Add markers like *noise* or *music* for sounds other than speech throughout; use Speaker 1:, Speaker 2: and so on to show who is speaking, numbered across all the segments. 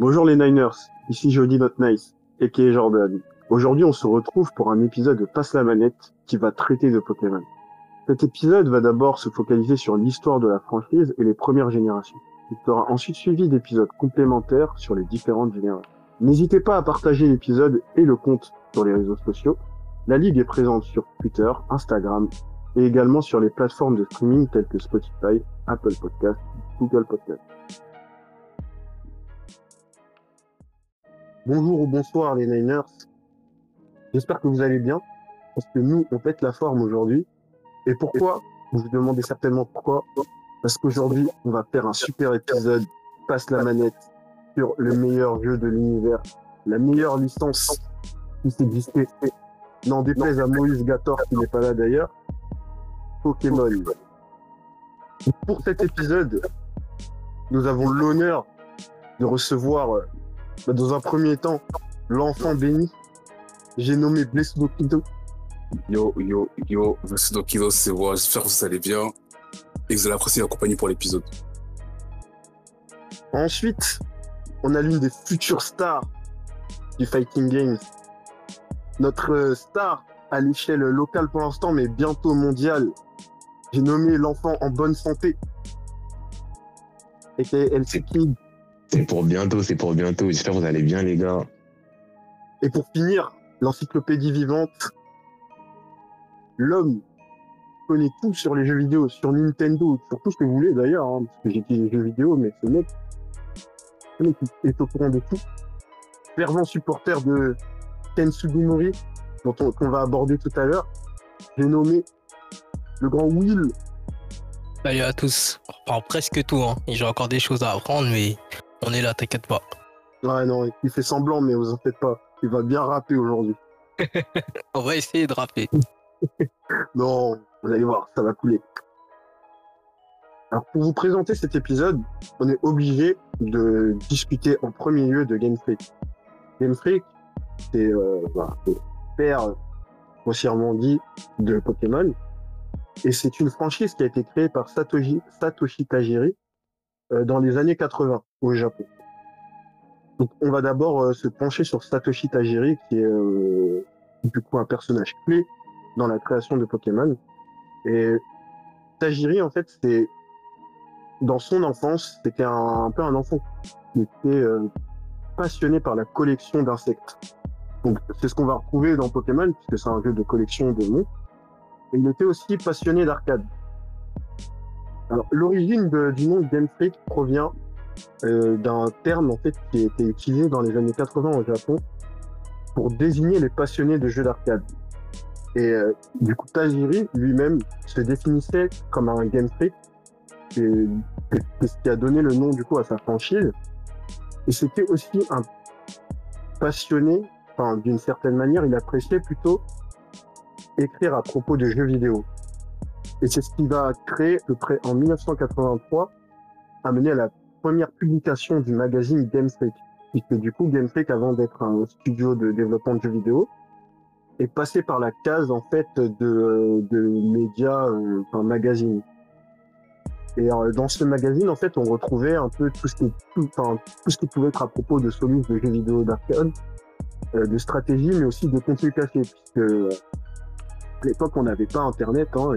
Speaker 1: Bonjour les Niners, ici Jody Not Nice, aka Jordan. Aujourd'hui, on se retrouve pour un épisode de Passe la manette qui va traiter de Pokémon. Cet épisode va d'abord se focaliser sur l'histoire de la franchise et les premières générations. Il sera ensuite suivi d'épisodes complémentaires sur les différentes générations. N'hésitez pas à partager l'épisode et le compte sur les réseaux sociaux. La Ligue est présente sur Twitter, Instagram et également sur les plateformes de streaming telles que Spotify, Apple Podcast, Google Podcast. Bonjour ou bonsoir les Niners. J'espère que vous allez bien, parce que nous, on pète la forme aujourd'hui. Et pourquoi? Vous vous demandez certainement pourquoi. Parce qu'aujourd'hui, on va faire un super épisode, passe la manette, sur le meilleur jeu de l'univers, la meilleure licence qui s'existait. N'en déplaise à Moïse Gator qui n'est pas là d'ailleurs. Pokémon. Pour cet épisode, nous avons l'honneur de recevoir, bah, dans un premier temps, l'enfant béni. J'ai nommé Bless Dokido.
Speaker 2: Yo, yo, yo, merci Dokido, c'est moi. J'espère que vous allez bien et que vous allez apprécier la compagnie pour l'épisode.
Speaker 1: Ensuite, on a l'une des futures stars du Fighting Games. Notre euh, star à l'échelle locale pour l'instant, mais bientôt mondiale. J'ai nommé l'enfant en bonne santé. Et LC Kid.
Speaker 3: C'est pour bientôt, c'est pour bientôt. J'espère que vous allez bien, les gars.
Speaker 1: Et pour finir, l'encyclopédie vivante. L'homme connaît tout sur les jeux vidéo, sur Nintendo, sur tout ce que vous voulez d'ailleurs, hein, parce que j'ai dit les jeux vidéo, mais ce mec, ce mec est au courant de tout. Fervent supporter de Ken Sugimori, dont on, qu'on va aborder tout à l'heure. J'ai nommé le grand Will.
Speaker 4: Salut à tous. On reprend presque tout, hein. Et J'ai encore des choses à apprendre, mais on est là, t'inquiète pas.
Speaker 1: Ouais, non, il fait semblant, mais vous en faites pas. Il va bien rapper aujourd'hui. *laughs*
Speaker 4: On va essayer de rapper. *laughs*
Speaker 1: Non, vous allez voir, ça va couler. Alors, pour vous présenter cet épisode, on est obligé de discuter en premier lieu de Game Freak. Game Freak, c'est euh, le père, grossièrement dit, de Pokémon. Et c'est une franchise qui a été créée par Satoshi, Satoshi Tajiri dans les années 80 au Japon. Donc, on va d'abord euh, se pencher sur Satoshi Tajiri, qui est euh, du coup un personnage clé dans la création de Pokémon. Et Tajiri, en fait, c'est dans son enfance, c'était un, un peu un enfant qui était euh, passionné par la collection d'insectes. Donc, c'est ce qu'on va retrouver dans Pokémon, puisque c'est un jeu de collection de monstres. Et il était aussi passionné d'arcade. Alors, l'origine du nom Game Freak provient euh, d'un terme en fait qui a été utilisé dans les années 80 au Japon pour désigner les passionnés de jeux d'arcade. Et euh, du coup, Tajiri lui-même se définissait comme un Game Freak, c'est ce qui a donné le nom du coup à sa franchise. Et c'était aussi un passionné, enfin d'une certaine manière, il appréciait plutôt écrire à propos de jeux vidéo. Et c'est ce qui va créer, à peu près en 1983, amener à la première publication du magazine Game Freak. Puisque du coup, Game Freak, avant d'être un studio de développement de jeux vidéo, est passé par la case en fait de, de médias, euh, enfin magazine. Et euh, dans ce magazine, en fait, on retrouvait un peu tout ce qui, pouvait être à propos de solutions de jeux vidéo d'arcade, euh, de stratégie, mais aussi de contenu caché, puisque à l'époque, on n'avait pas Internet, hein,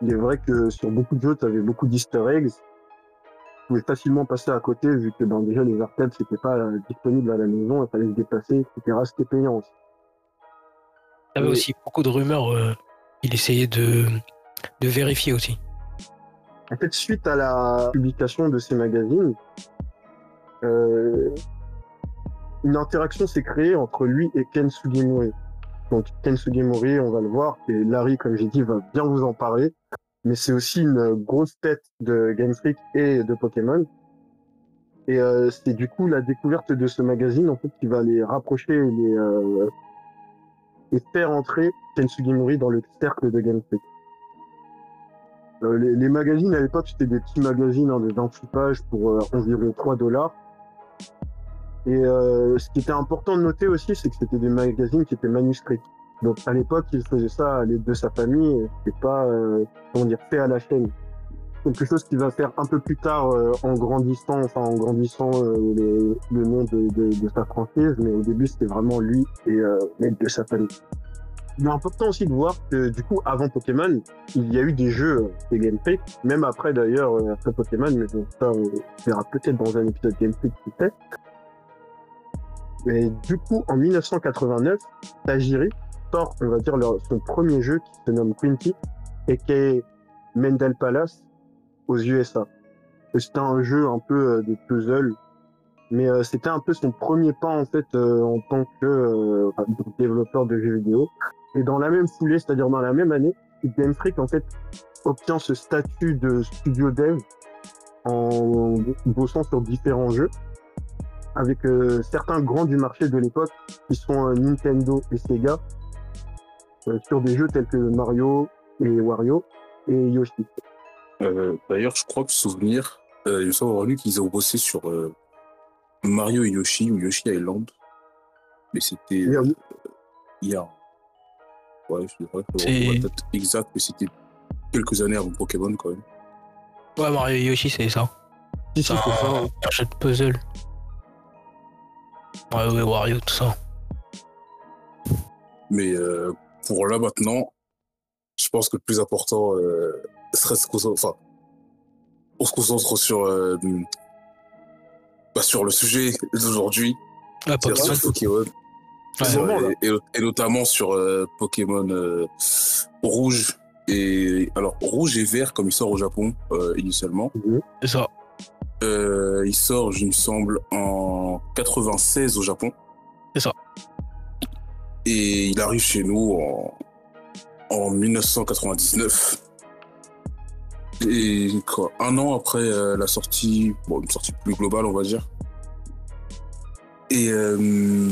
Speaker 1: il est vrai que sur beaucoup de jeux, tu avais beaucoup d'easter eggs. Tu pouvais facilement passer à côté, vu que ben, déjà les arcades, c'était pas euh, disponible à la maison, il fallait se déplacer, etc. C'était payant aussi.
Speaker 4: Il y avait aussi beaucoup de rumeurs. euh, il essayait de, de vérifier aussi.
Speaker 1: En fait, suite à la publication de ces magazines, euh, une interaction s'est créée entre lui et Ken Sugimori. Donc Ken Sugimori, on va le voir, et Larry, comme j'ai dit, va bien vous en parler. Mais c'est aussi une grosse tête de Game Freak et de Pokémon. Et euh, c'est du coup la découverte de ce magazine en fait qui va les rapprocher et les euh, faire entrer Ken Sugimori dans le cercle de Game Freak. Euh, les, magazines à l'époque, c'était des petits magazines hein, de 28 pages pour environ 3 dollars. Et euh, ce qui était important de noter aussi, c'est que c'était des magazines qui étaient manuscrits. Donc à l'époque, il faisait ça l'aide de sa famille, et pas, euh, comment dire, fait à la chaîne. quelque chose qui va faire un peu plus tard euh, en grandissant, enfin en grandissant euh, le, le nom de, de, de sa franchise, mais au début c'était vraiment lui et euh, l'aide de sa famille. Il est important aussi de voir que du coup avant Pokémon, il y a eu des jeux euh, de Game Freak, même après d'ailleurs après Pokémon, mais ça on verra peut-être dans un épisode Game Freak fait. Et du coup en 1989, Tajiri sort, on va dire, son premier jeu qui se nomme Quinty et qui est Mendel Palace aux USA. C'était un jeu un peu euh, de puzzle, mais euh, c'était un peu son premier pas en fait euh, en tant que développeur de jeux vidéo. Et dans la même foulée, c'est-à-dire dans la même année, Game Freak en fait obtient ce statut de studio dev en bossant sur différents jeux avec euh, certains grands du marché de l'époque qui sont euh, Nintendo et Sega euh, sur des jeux tels que Mario et Wario et Yoshi.
Speaker 2: Euh, D'ailleurs, je crois que souvenir, euh, il me semble avoir lu qu'ils ont bossé sur euh, Mario et Yoshi ou Yoshi Island. Mais c'était
Speaker 1: euh,
Speaker 2: euh, hier. Ouais, je
Speaker 4: C'est-
Speaker 2: avoir la date exacte, mais c'était quelques années avant Pokémon quand même.
Speaker 4: Ouais, Mario et Yoshi, c'est ça. C'est un, un jeu de puzzle. Ouais, ouais, Wario, tout ça.
Speaker 2: Mais euh, pour là maintenant, je pense que le plus important euh, serait se concentrer. Enfin, on se concentre sur, euh, bah, sur le sujet d'aujourd'hui,
Speaker 4: Pokémon.
Speaker 2: sur Pokémon. Sur-
Speaker 1: vraiment,
Speaker 2: et, et notamment sur euh, Pokémon euh, rouge et alors rouge et vert comme il sort au Japon euh, initialement.
Speaker 4: c'est ça.
Speaker 2: Euh, il sort, je me semble, en 96 au Japon.
Speaker 4: C'est ça.
Speaker 2: Et il arrive chez nous en, en 1999. Et quoi, un an après euh, la sortie, bon, une sortie plus globale, on va dire. Et euh,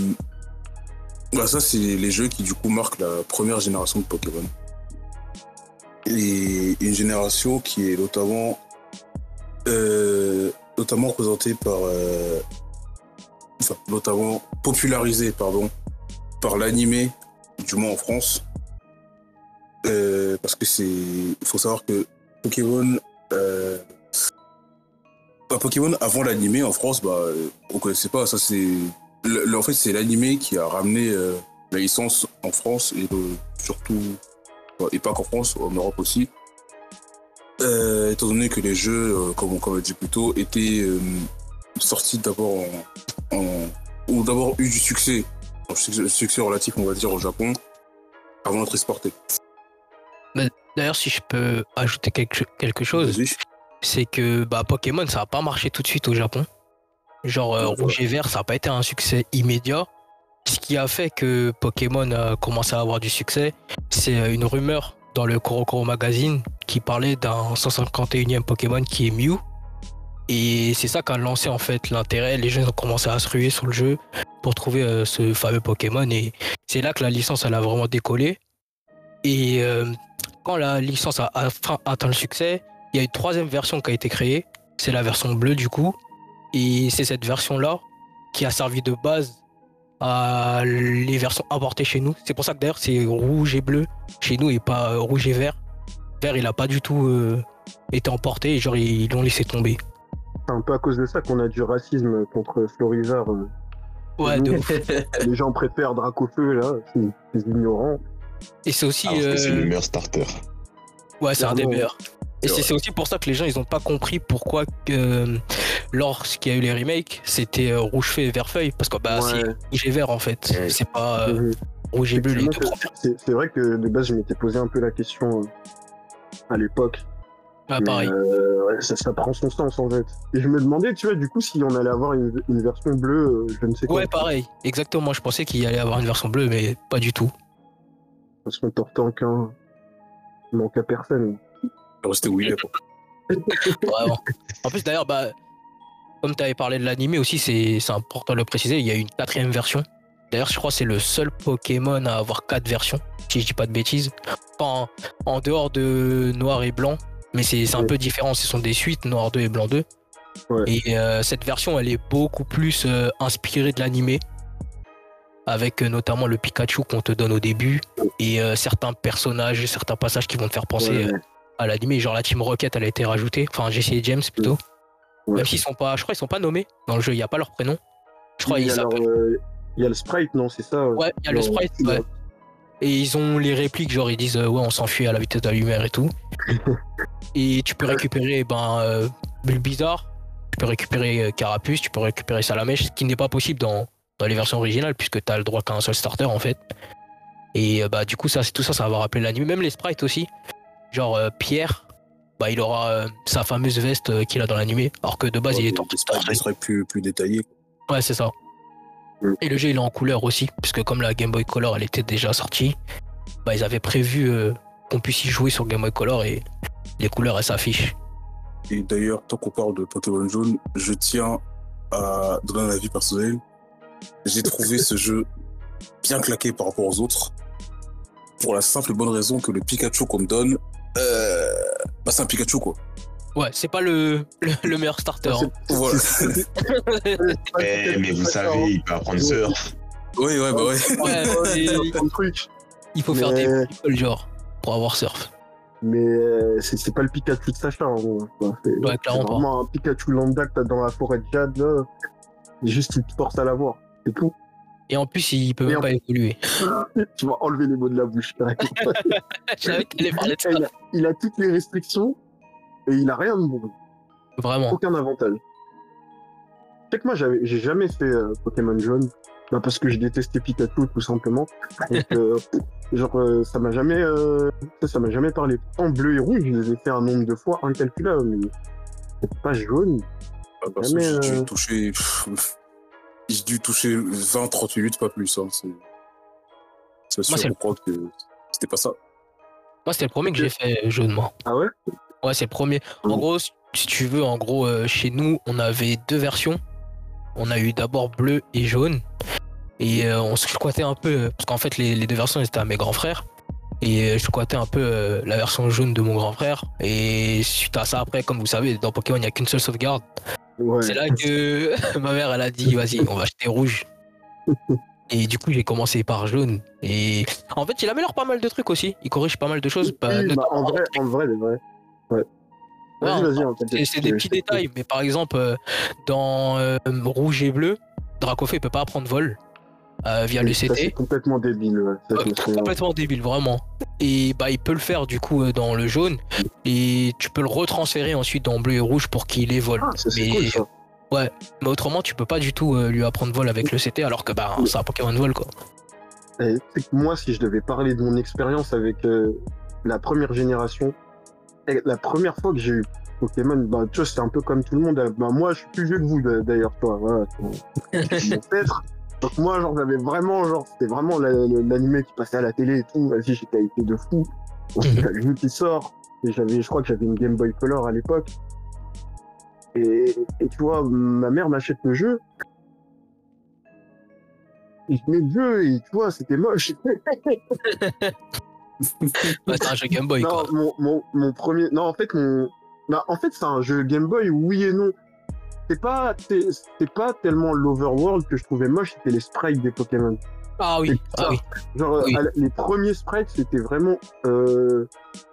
Speaker 2: bah, ça, c'est les jeux qui, du coup, marquent la première génération de Pokémon. Et une génération qui est notamment euh, notamment représenté par, euh, notamment popularisé, pardon, par l'animé, du moins en France. Euh, parce que c'est, il faut savoir que Pokémon, euh, bah, Pokémon avant l'animé en France, bah, on connaissait pas. Ça c'est, en fait, c'est l'animé qui a ramené la licence en France et surtout, et pas qu'en France, en Europe aussi. Euh, étant donné que les jeux, euh, comme on comme on l'a dit plus tôt, étaient euh, sortis d'abord en, en- ou d'abord eu du succès, un succès, relatif on va dire au Japon, avant d'être exporté.
Speaker 4: D'ailleurs, si je peux ajouter quelque, quelque chose, c'est que bah, Pokémon, ça n'a pas marché tout de suite au Japon. Genre, euh. Rouge et Vert, ça n'a pas été un succès immédiat. Ce qui a fait que Pokémon a commencé à avoir du succès, c'est euh, une rumeur dans le Korokoro Magazine qui parlait d'un 151e Pokémon qui est Mew. Et c'est ça qui a lancé en fait l'intérêt. Les gens ont commencé à se ruer sur le jeu pour trouver euh, ce fameux Pokémon. Et c'est là que la licence elle a vraiment décollé. Et euh, quand la licence a atteint le succès, il y a une troisième version qui a été créée. C'est la version bleue du coup. Et c'est cette version-là qui a servi de base à les versions importées chez nous. C'est pour ça que d'ailleurs c'est rouge et bleu chez nous et pas euh, rouge et vert. Vert, il a pas du tout euh, été emporté et genre ils l'ont laissé tomber.
Speaker 1: C'est un peu à cause de ça qu'on a du racisme contre Florizard. euh.
Speaker 4: Ouais, de *laughs* ouf.
Speaker 1: Les gens préfèrent Dracofeu, là, c'est c'est ignorant.
Speaker 4: Et c'est aussi.
Speaker 3: Que c'est le meilleur starter.
Speaker 4: Ouais, c'est un des meilleurs. Et
Speaker 2: C'est
Speaker 4: aussi pour ça que les gens ils ont pas compris pourquoi que euh, lorsqu'il y a eu les remakes, c'était euh, rouge feu et vert feuille parce que bah
Speaker 1: Ouais.
Speaker 4: c'est rouge et vert en fait,
Speaker 3: Ouais.
Speaker 4: c'est pas euh,
Speaker 1: Mhm.
Speaker 4: rouge et bleu les deux
Speaker 1: c'est- vrai que de base, je m'étais posé un peu la question euh, à l'époque. Mais,
Speaker 4: pareil.
Speaker 1: ouais, ça, ça prend son sens en fait. Et je me demandais, tu vois, du coup, si on allait avoir une, une version bleue, je ne sais quoi.
Speaker 4: Ouais, pareil. Exactement, je pensais qu'il y allait avoir une version bleue mais pas du tout.
Speaker 1: Parce qu'on t'entend qu'un. Manque à personne.
Speaker 2: C'était Willy.
Speaker 4: Vraiment. *laughs* en plus d'ailleurs bah comme tu avais parlé de l'animé aussi, c'est important de le préciser, il y a une quatrième version. D'ailleurs, je crois que c'est le seul Pokémon à avoir quatre versions, si je dis pas de bêtises. Enfin, en, dehors de noir et blanc, mais c'est un
Speaker 1: Ouais.
Speaker 4: peu différent, ce sont des suites, noir 2 et blanc 2.
Speaker 1: Ouais.
Speaker 4: Et euh, cette version, elle est beaucoup plus euh, inspirée de l'animé, avec euh, notamment le Pikachu qu'on te donne au début, et certains personnages, certains passages qui vont te faire penser
Speaker 1: Ouais.
Speaker 4: Euh, à l'animé. Genre la Team Rocket, elle a été rajoutée. Enfin, Jesse et James plutôt.
Speaker 1: Ouais.
Speaker 4: Même s'ils sont pas, je crois, ils sont pas nommés dans le jeu. Il y a pas leur prénom. Je crois ils s'appellent.
Speaker 1: euh, il y a le sprite, non, c'est ça
Speaker 4: Ouais, il y a le sprite. Ouais. Et ils ont les répliques, genre ils disent euh, ouais, on s'enfuit à la vitesse de la lumière et tout. *laughs* et tu peux récupérer ben euh, Bulbizarre, tu peux récupérer euh, Carapuce, tu peux récupérer Salamèche, ce qui n'est pas possible dans, dans les versions originales puisque tu as le droit qu'à un seul starter en fait. Et euh, bah du coup ça c'est tout ça ça va rappeler l'anime, même les sprites aussi. Genre euh, Pierre, bah il aura euh, sa fameuse veste euh, qu'il a dans l'animé, alors que de base il est en
Speaker 2: Il serait, plus, plus détaillé.
Speaker 4: Ouais, c'est ça.
Speaker 1: Mm.
Speaker 4: Et le jeu, il est en couleur aussi, puisque comme la Game Boy Color, elle était déjà sortie, bah, ils avaient prévu qu'on puisse y jouer sur Game Boy Color et les couleurs, elles s'affichent.
Speaker 2: Et d'ailleurs, tant qu'on parle de Pokémon Jaune, je tiens à donner un avis personnel. J'ai trouvé ce jeu bien claqué par rapport aux autres. Pour la simple et bonne raison que le Pikachu qu'on me donne, euh, bah c'est un Pikachu quoi.
Speaker 4: Ouais, c'est pas le, le, le meilleur starter. hein.
Speaker 2: Voilà.
Speaker 3: Eh, mais vous savez, il peut apprendre surf.
Speaker 2: oui, ouais, bah ouais.
Speaker 4: Ouais,
Speaker 1: Ouais,
Speaker 4: et
Speaker 1: c'est un truc.
Speaker 4: il faut faire
Speaker 1: Mais-
Speaker 4: des people, genre, pour avoir surf.
Speaker 1: Mais euh, c'est c'est pas le Pikachu de Sacha. en gros. C'est
Speaker 4: Ouais, clairement
Speaker 1: c'est
Speaker 4: pas.
Speaker 1: vraiment un Pikachu lambda que t'as dans la forêt de Jade. Là. Juste, il te force à l'avoir. C'est tout.
Speaker 4: Et en plus, il peut même
Speaker 1: en-
Speaker 4: pas évoluer. *laughs*
Speaker 1: tu vas enlever les mots de la bouche. *laughs*
Speaker 4: Parler de ça.
Speaker 1: il, a, il a toutes les restrictions et il a rien de bon.
Speaker 4: Vraiment.
Speaker 1: Aucun avantage. Que moi, j'avais- j'ai jamais fait euh, Pokémon jaune. Bah, parce que je détestais Pikachu, tout simplement. Donc, *laughs* euh, genre, euh, ça m'a jamais, euh, ça, m'a jamais parlé. En bleu et rouge, je les ai fait un nombre de fois incalculable, mais pas jaune.
Speaker 2: Ah, parce que
Speaker 1: Mais,
Speaker 2: j'ai
Speaker 1: euh,
Speaker 2: dû toucher. pff, J'ai dû toucher 20-30 minutes, pas plus. Hein. C'est sûr
Speaker 4: le-
Speaker 2: comprendre que c'était pas ça.
Speaker 4: Moi, c'était le premier que j'ai fait jaune, moi.
Speaker 1: Ah ouais?
Speaker 4: Ouais, c'est le premier. En
Speaker 1: Mm.
Speaker 4: gros, si tu veux, en gros, euh, chez nous, on avait deux versions. On a eu d'abord bleu et jaune. Et euh, on se squattait un peu, parce qu'en fait, les, les deux versions, étaient à mes grands frères. Et euh, je squattais un peu euh, la version jaune de mon grand frère. Et suite à ça, après, comme vous savez, dans Pokémon, il n'y a qu'une seule sauvegarde.
Speaker 1: Ouais.
Speaker 4: C'est là que *laughs* ma mère, elle a dit, *laughs* vas-y, on va acheter rouge. Et du coup, j'ai commencé par jaune. Et en fait, il améliore pas mal de trucs aussi. Il corrige pas mal de choses. bah,
Speaker 1: Oui, bah, en vrai, en vrai, c'est vrai. Ouais. Vas-y, vas-y. en fait,
Speaker 4: C'est des petits détails, mais par exemple, euh, dans euh, Rouge et Bleu, Dracofeu il peut pas apprendre vol euh, via le
Speaker 1: Ça, c'est
Speaker 4: CT.
Speaker 1: complètement débile. Ouais. Ça,
Speaker 4: Euh,
Speaker 1: souviens.
Speaker 4: complètement débile, vraiment. Et bah, il peut le faire du coup euh, dans le jaune, et tu peux le retransférer ensuite dans Bleu et Rouge pour qu'il ait vol.
Speaker 1: Ah, ça, c'est
Speaker 4: mais,
Speaker 1: cool, ça.
Speaker 4: mais autrement, tu peux pas du tout euh, lui apprendre vol avec le CT, alors que bah, c'est un Pokémon vol quoi.
Speaker 1: Et moi, si je devais parler de mon expérience avec euh, la première génération, la première fois que j'ai eu Pokémon, bah, tu vois, c'était un peu comme tout le monde. Bah, moi, je suis plus vieux que vous, d'a- d'ailleurs, toi. Voilà, c'est. Donc moi, genre, j'avais vraiment, genre, c'était vraiment la- la- l'animé qui passait à la télé et tout. Vas-y, j'étais hypé de fou.
Speaker 4: Mhm.
Speaker 1: y a le jeu qui sort. Et j'avais, je crois que j'avais une Game Boy Color à l'époque. Et, et tu vois, ma mère m'achète le jeu. Et je mets le jeu et tu vois, c'était moche. *laughs*
Speaker 4: Bah, c'est un jeu Game Boy
Speaker 1: non,
Speaker 4: quoi.
Speaker 1: mon, mon, mon premier. Non, en fait, mon. Bah, en fait, c'est un jeu Game Boy, oui et non. C'est pas, c'est c'est pas tellement l'overworld que je trouvais moche, c'était les sprites des Pokémon.
Speaker 4: Ah oui, ah oui.
Speaker 1: Genre,
Speaker 4: Oui.
Speaker 1: à la- les premiers sprites, c'était vraiment. Euh,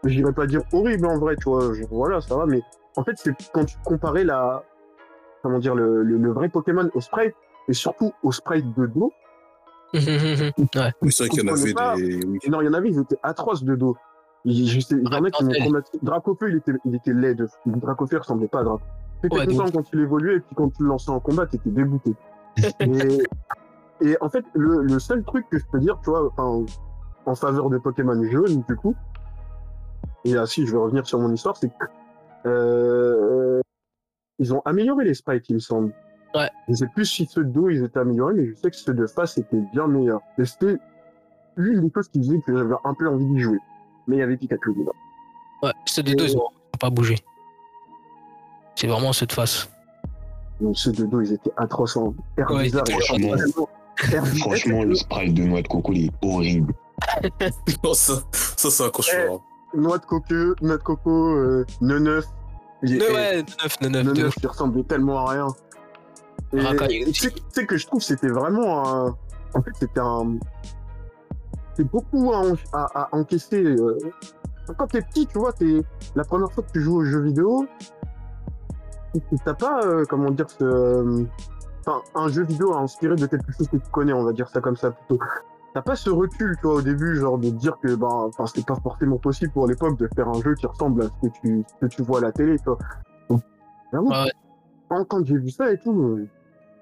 Speaker 1: J'irais pas dire horrible en vrai, tu vois. genre, voilà, ça va, mais en fait, c'est quand tu comparais la. Comment dire, le, le, le vrai Pokémon au sprite, et surtout au sprite de dos. *laughs*
Speaker 4: ouais.
Speaker 2: Oui, c'est vrai qu'il y en avait
Speaker 1: pas.
Speaker 2: des. Oui.
Speaker 1: Non, il y en avait, ils étaient atroces de dos. Il je sais- il y en a qui m'ont traumatisé. Dracofeu, il était, il était laid. De... Dracofeu ressemblait pas à Draco. T'étais
Speaker 4: Ouais,
Speaker 1: content quand il évoluait, et puis quand tu le lançais en combat, t'étais dégoûté. *laughs* et, et en fait, le, le seul truc que je peux dire, tu vois, enfin, en faveur de Pokémon jaune, du coup, et là, si je vais revenir sur mon histoire, c'est que euh, ils ont amélioré les sprites, il me semble.
Speaker 4: Ouais.
Speaker 1: Je sais plus si ceux de dos ils étaient améliorés, mais je sais que ceux de face étaient bien meilleurs. Et c'était l'une des choses qui faisait que j'avais un peu envie d'y jouer. Mais il y avait Pikachu dedans.
Speaker 4: Ouais, ceux de deux, ils ont pas bougé. C'est vraiment ceux de face.
Speaker 1: Donc ceux de dos, ils étaient atroces. Hein. Air
Speaker 4: Ouais,
Speaker 1: bizarre,
Speaker 3: franchement.
Speaker 1: Air
Speaker 3: le sprite de noix de coco, il est horrible. *laughs*
Speaker 2: Non, ça, ça c'est un cauchemar.
Speaker 1: Noix de coco, noix de coco, euh, neuf. Il-
Speaker 4: Ne,
Speaker 1: eh,
Speaker 4: ouais, 9, 9, 9,
Speaker 1: Le
Speaker 4: de
Speaker 1: neuf qui ressemblait tellement à rien. Tu sais- que je trouve c'était vraiment un. En fait, c'était un. C'est beaucoup à, en- à- à encaisser. euh, quand t'es petit, tu vois, t'es la première fois que tu joues aux jeux vidéo, t'as pas, euh, comment dire, ce, euh, enfin, un jeu vidéo inspiré de quelque chose que tu connais, on va dire ça comme ça plutôt. T'as pas ce recul, tu vois, au début, genre de dire que, ben, enfin, c'est pas forcément possible pour l'époque de faire un jeu qui ressemble à ce que tu, ce que tu vois à la télé, tu. Donc, vraiment,
Speaker 4: Ouais.
Speaker 1: quand, quand j'ai vu ça et tout, euh,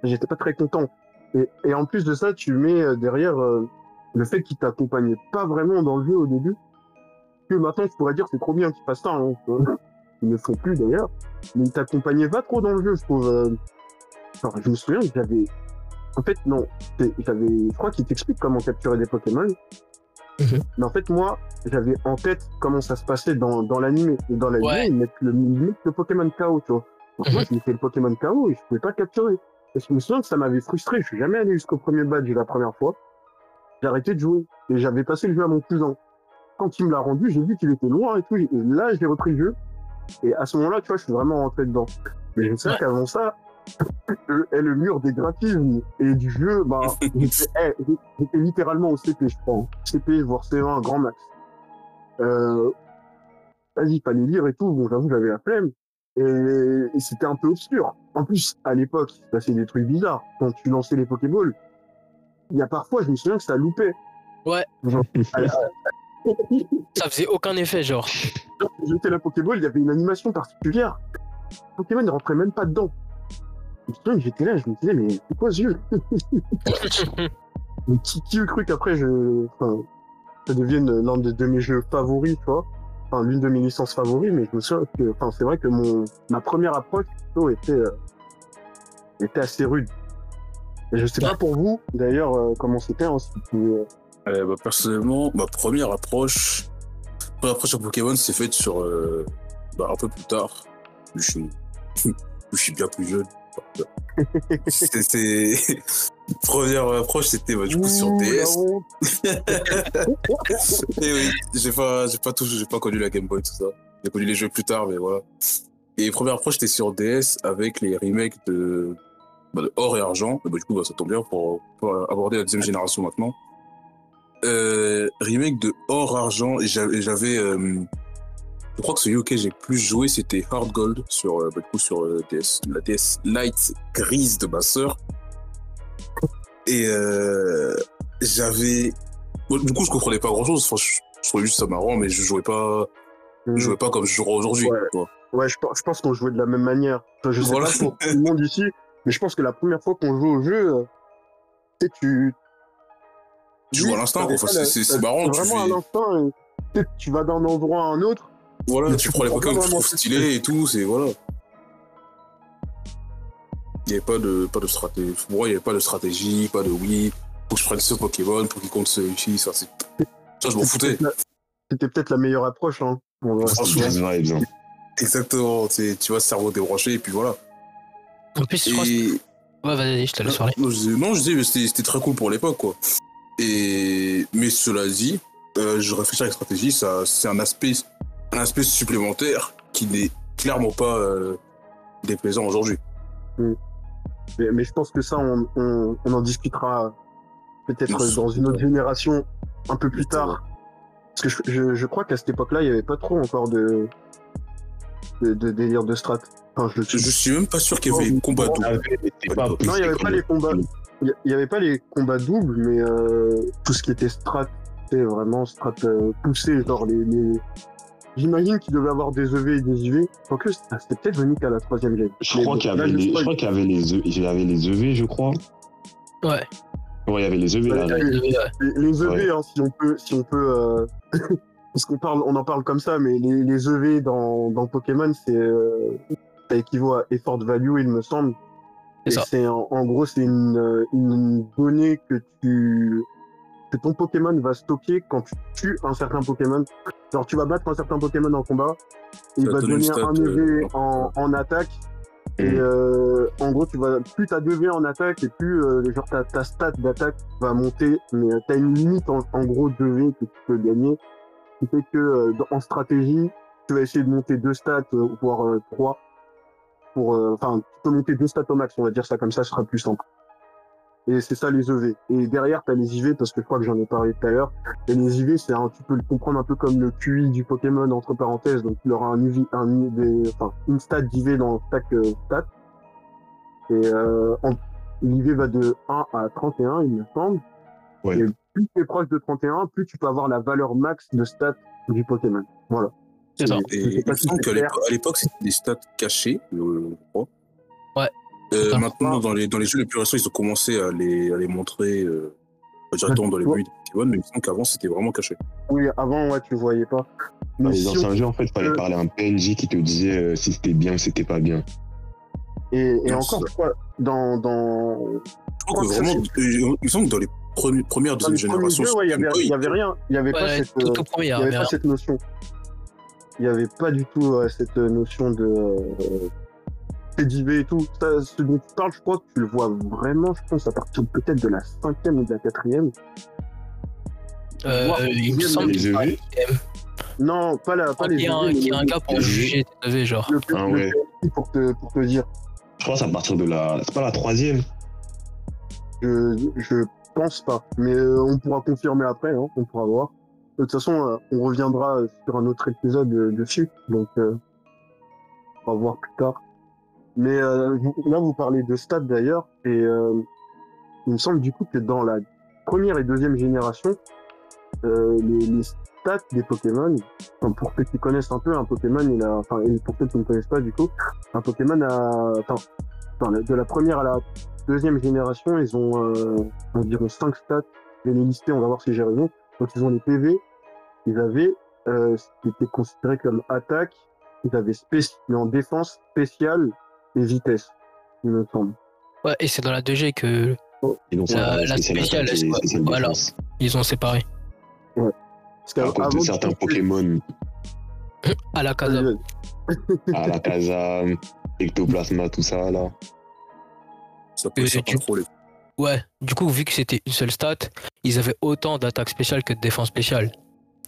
Speaker 1: j'étais pas très content. Et, et en plus de ça, tu mets derrière euh, le fait qu'il t'accompagnait pas vraiment dans le jeu au début. Que maintenant, je pourrais dire c'est trop bien qu'ils fassent ça. Hein, tu. Ils ne font plus d'ailleurs. Mais il t'accompagnait pas trop dans le jeu, je trouve. euh. Enfin, je me souviens que j'avais. En fait, non. J'avais. Je crois qu'il t'explique comment capturer des Pokémon.
Speaker 4: Mhm.
Speaker 1: Mais en fait, moi, j'avais en tête comment ça se passait dans, dans l'anime. Et dans l'anime,
Speaker 4: Ouais.
Speaker 1: ils mettent le, ils mettent le Pokémon KO, tu vois. Donc moi,
Speaker 4: Mhm.
Speaker 1: je mettais le Pokémon KO et je pouvais pas capturer. Et je me souviens que ça m'avait frustré. Je suis jamais allé jusqu'au premier badge la première fois. J'ai arrêté de jouer. Et j'avais passé le jeu à mon cousin. Quand il me l'a rendu, j'ai vu qu'il était loin et tout. Et là, j'ai repris le jeu. Et à ce moment-là, tu vois, je suis vraiment rentré dedans. Mais je
Speaker 4: Ouais.
Speaker 1: qu'avant ça, le, et le mur des graphismes et du jeu, bah, *laughs* j'étais eh, j'étais littéralement au CP, je crois. CP, voire C1, grand max. Euh, vas-y, fallait lire et tout. Bon, j'avoue, j'avais la flemme. Et, et c'était un peu obscur. En plus, à l'époque, il se passait des trucs bizarres. Quand tu lançais les Pokéballs, il y a parfois, je me souviens que ça loupait.
Speaker 4: Ouais.
Speaker 1: Genre, à la- *laughs*
Speaker 4: Ça faisait aucun effet, genre.
Speaker 1: quand tu jetais la Pokéball, il y avait une animation particulière. Pokémon ne rentrait même pas dedans. J'étais là, je me disais, mais c'est quoi ce jeu *laughs* Mais qui, qui eût cru qu'après, je, enfin, ça devienne l'un de, de mes jeux favoris, tu vois Enfin, l'une de mes licences favoris, mais je me souviens que, enfin, c'est vrai que mon, ma première approche, plutôt, était, euh, était assez rude. Et je sais pas pour vous, d'ailleurs, euh, comment c'était, hein, si tu, euh,
Speaker 2: Bah, personnellement, ma première approche, première approche sur Pokémon s'est faite sur euh, bah, un peu plus tard. Je suis, *laughs* je suis bien plus jeune. *laughs* C'est- *laughs* première approche, c'était bah, du coup sur
Speaker 1: Ouh,
Speaker 2: DS. Et oui, j'ai pas, j'ai pas tout, j'ai pas connu la Game Boy tout ça. J'ai connu les jeux plus tard, mais voilà. Et première approche, c'était sur DS avec les remakes de, bah, de Or et Argent. Et bah, du coup, bah, ça tombe bien pour, pour aborder la deuxième génération maintenant. Euh, remake de Or Argent, et j'avais, euh, je crois que celui auquel j'ai plus joué, c'était Hard Gold sur, euh, bah, du coup, sur euh, DS, la DS Light grise de ma sœur. Et j'avais, Bon, du coup, je comprenais pas grand chose. Enfin, je, je trouvais juste ça marrant, mais je jouais pas, je jouais pas comme je joue aujourd'hui.
Speaker 1: Ouais. Ouais, je, pense- je pense qu'on jouait de la même manière. Enfin, je sais
Speaker 2: Voilà.
Speaker 1: pas pour tout le monde ici, mais je pense que la première fois qu'on joue au jeu, tu tu.
Speaker 2: Joues à l'instinct, quoi. Enfin, c'est- marrant. Tu,
Speaker 1: Vraiment à l'instinct. et tu vas d'un endroit à un autre.
Speaker 2: voilà,
Speaker 1: mais
Speaker 2: tu
Speaker 1: tu
Speaker 2: prends les Pokémon que tu trouves stylés et tout. C'est voilà. Il n'y avait pas de, pas de stratégie. Pour moi, il n'y avait pas de stratégie, pas de oui. Faut que je prenne ce Pokémon pour qu'il compte celui-ci. Ça, c'est. *laughs* Ça, je m'en foutais.
Speaker 1: C'était peut-être la- peut-être meilleure approche. Hein, pour-.
Speaker 3: C'est Just Vibes, hein.
Speaker 2: Exactement. Tu tu vois, cerveau débranché, et puis voilà.
Speaker 4: En plus, je crois. que-. Ouais, vas-y, je te laisse parler.
Speaker 2: Non, je disais, mais c'était c'était très cool pour l'époque, quoi. Et mais cela dit, euh, je réfléchis à la stratégie, ça, c'est un aspect, un aspect supplémentaire qui n'est clairement pas euh, déplaisant aujourd'hui.
Speaker 1: Mais, mais je pense que ça, on, on, on en discutera peut-être dans une autre génération un peu plus tard. Parce que je, je, je crois qu'à cette époque-là, il n'y avait pas trop encore de, de, de délire de strat. Enfin, je,
Speaker 2: Je, suis même pas sûr qu'il y avait
Speaker 3: Ah, c'est pas
Speaker 1: Non, il n'y avait pas les combats. Il n'y avait pas les combats doubles, mais euh, tout ce qui était strat, c'était vraiment strat euh, poussé, genre les. les... J'imagine qu'il devait avoir des EV et des IV. En plus, ah, c'était peut-être venu qu'à la troisième game.
Speaker 3: Je crois qu'il y avait
Speaker 1: je
Speaker 3: les, je
Speaker 1: spoil.
Speaker 3: crois qu'il y avait les, E- il y avait les EV, je crois.
Speaker 4: Ouais.
Speaker 3: Ouais, il y avait les EV là.
Speaker 1: Ouais. Les, les EV,
Speaker 3: Ouais.
Speaker 1: hein, si on peut, si on peut, euh, *laughs* parce qu'on parle, on en parle comme ça, mais les, les EV dans, dans Pokémon, c'est, euh, ça équivaut à effort value, il me semble.
Speaker 4: C'est
Speaker 1: Et
Speaker 4: ça.
Speaker 1: c'est en, en gros, c'est une, euh, une donnée que tu, que ton Pokémon va stocker quand tu tues un certain Pokémon. Genre, tu vas battre un certain Pokémon en combat, et il va donner un EV
Speaker 2: euh,
Speaker 1: en, en attaque. Et
Speaker 3: Mm.
Speaker 1: euh, en gros, tu vas plus t'as 2V en attaque et plus euh, genre ta, ta stat d'attaque va monter, mais euh, t'as une limite en, en gros 2V que tu peux gagner. Ce qui fait que euh, dans- en stratégie, tu vas essayer de monter deux stats, euh, voire euh, trois. Pour, euh, enfin, tu peux monter deux stats au max, on va dire ça comme ça, ce sera plus simple. Et c'est ça les EV. Et derrière, tu as les IV, parce que je crois que j'en ai parlé tout à l'heure. Et les IV, c'est un, tu peux le comprendre un peu comme le QI du Pokémon, entre parenthèses. Donc, il aura un, IV, un des, enfin, une stat d'IV dans chaque euh, stat. Et euh, l'IV va de 1 à 31, il me semble.
Speaker 3: Ouais.
Speaker 1: Et plus tu es proche de 31, plus tu peux avoir la valeur max de stats du Pokémon. Voilà.
Speaker 4: C'est ça.
Speaker 2: Et il semble qu'à
Speaker 1: clair.
Speaker 2: l'époque- à l'époque, c'était des stats cachées, je crois.
Speaker 4: Ouais.
Speaker 2: Euh, maintenant, dans les, dans les jeux les plus récents, ils ont commencé à les, à les montrer euh, directement dans les
Speaker 1: Ouais.
Speaker 2: des Pokémon, mais il me semble qu'avant, c'était vraiment caché.
Speaker 1: Oui, avant, ouais, tu voyais pas.
Speaker 3: Dans
Speaker 1: Mais
Speaker 3: les
Speaker 1: si
Speaker 3: anciens
Speaker 1: on-
Speaker 3: jeux, en fait, il fallait
Speaker 1: peut-
Speaker 3: parler à un PNJ qui te disait euh, si c'était bien ou si c'était pas bien.
Speaker 1: Et, et encore, crois, dans, dans,
Speaker 2: Je crois que vraiment, euh, il me semble que dans les premi- premières,
Speaker 1: dans
Speaker 2: deuxième
Speaker 1: les premiers
Speaker 2: génération,
Speaker 1: jeux, ouais, il y
Speaker 2: Game
Speaker 1: avait, il rien. Il y avait pas euh, y avait
Speaker 4: euh,
Speaker 1: cette notion. Il y avait pas du tout euh, cette notion de euh, CDV et tout. Ça, ce dont tu parles, je crois que tu le vois vraiment, je pense, à partir peut-être de la cinquième ou de la quatrième.
Speaker 4: euh, il me
Speaker 1: les
Speaker 4: semble
Speaker 3: Les
Speaker 4: qu'il
Speaker 3: EV
Speaker 1: Non, pas, la, pas les
Speaker 4: y a un, y a
Speaker 1: mais
Speaker 4: un gars pour
Speaker 1: le-
Speaker 4: juger tes EV, genre.
Speaker 1: le,
Speaker 3: Ah
Speaker 1: le
Speaker 3: ouais.
Speaker 1: PNJ pour te, pour te dire.
Speaker 3: Je crois que c'est à partir de la. C'est pas la troisième.
Speaker 1: Je, je pense pas. Mais euh, on pourra confirmer après, hein, on pourra voir. De toute façon, euh, on reviendra sur un autre épisode euh, dessus. Donc, euh, on va voir plus tard. Mais euh, là, vous parlez de stats d'ailleurs. Et euh, il me semble du coup que dans la première et deuxième génération, euh, les, les stats des Pokémon, enfin, pour ceux qui connaissent un peu, un Pokémon, il a, enfin, et pour ceux qui ne connaissent pas du coup, un Pokémon a, enfin, de la première à la deuxième génération, ils ont euh, environ 5 stats. Je vais les lister, on va voir si j'ai raison. Donc ils ont les PV, ils avaient euh, ce qui était considéré comme attaque, ils avaient spéci- en défense spéciale et vitesse, il me semble.
Speaker 4: Ouais, et c'est dans la 2G que
Speaker 3: Et donc,
Speaker 4: La-
Speaker 3: ouais,
Speaker 4: la
Speaker 3: spécial
Speaker 4: spéciale, ouais, voilà. ils ont séparé.
Speaker 1: Parce
Speaker 3: À cause de certains Pokémon,
Speaker 4: À la casa.
Speaker 3: à la Casa, *laughs* Ectoplasma, tout ça, là.
Speaker 2: ça peut être
Speaker 4: tu-
Speaker 2: trop les
Speaker 4: Ouais, du coup, vu que c'était une seule stat, ils avaient autant d'attaque spéciale que de défense spéciale.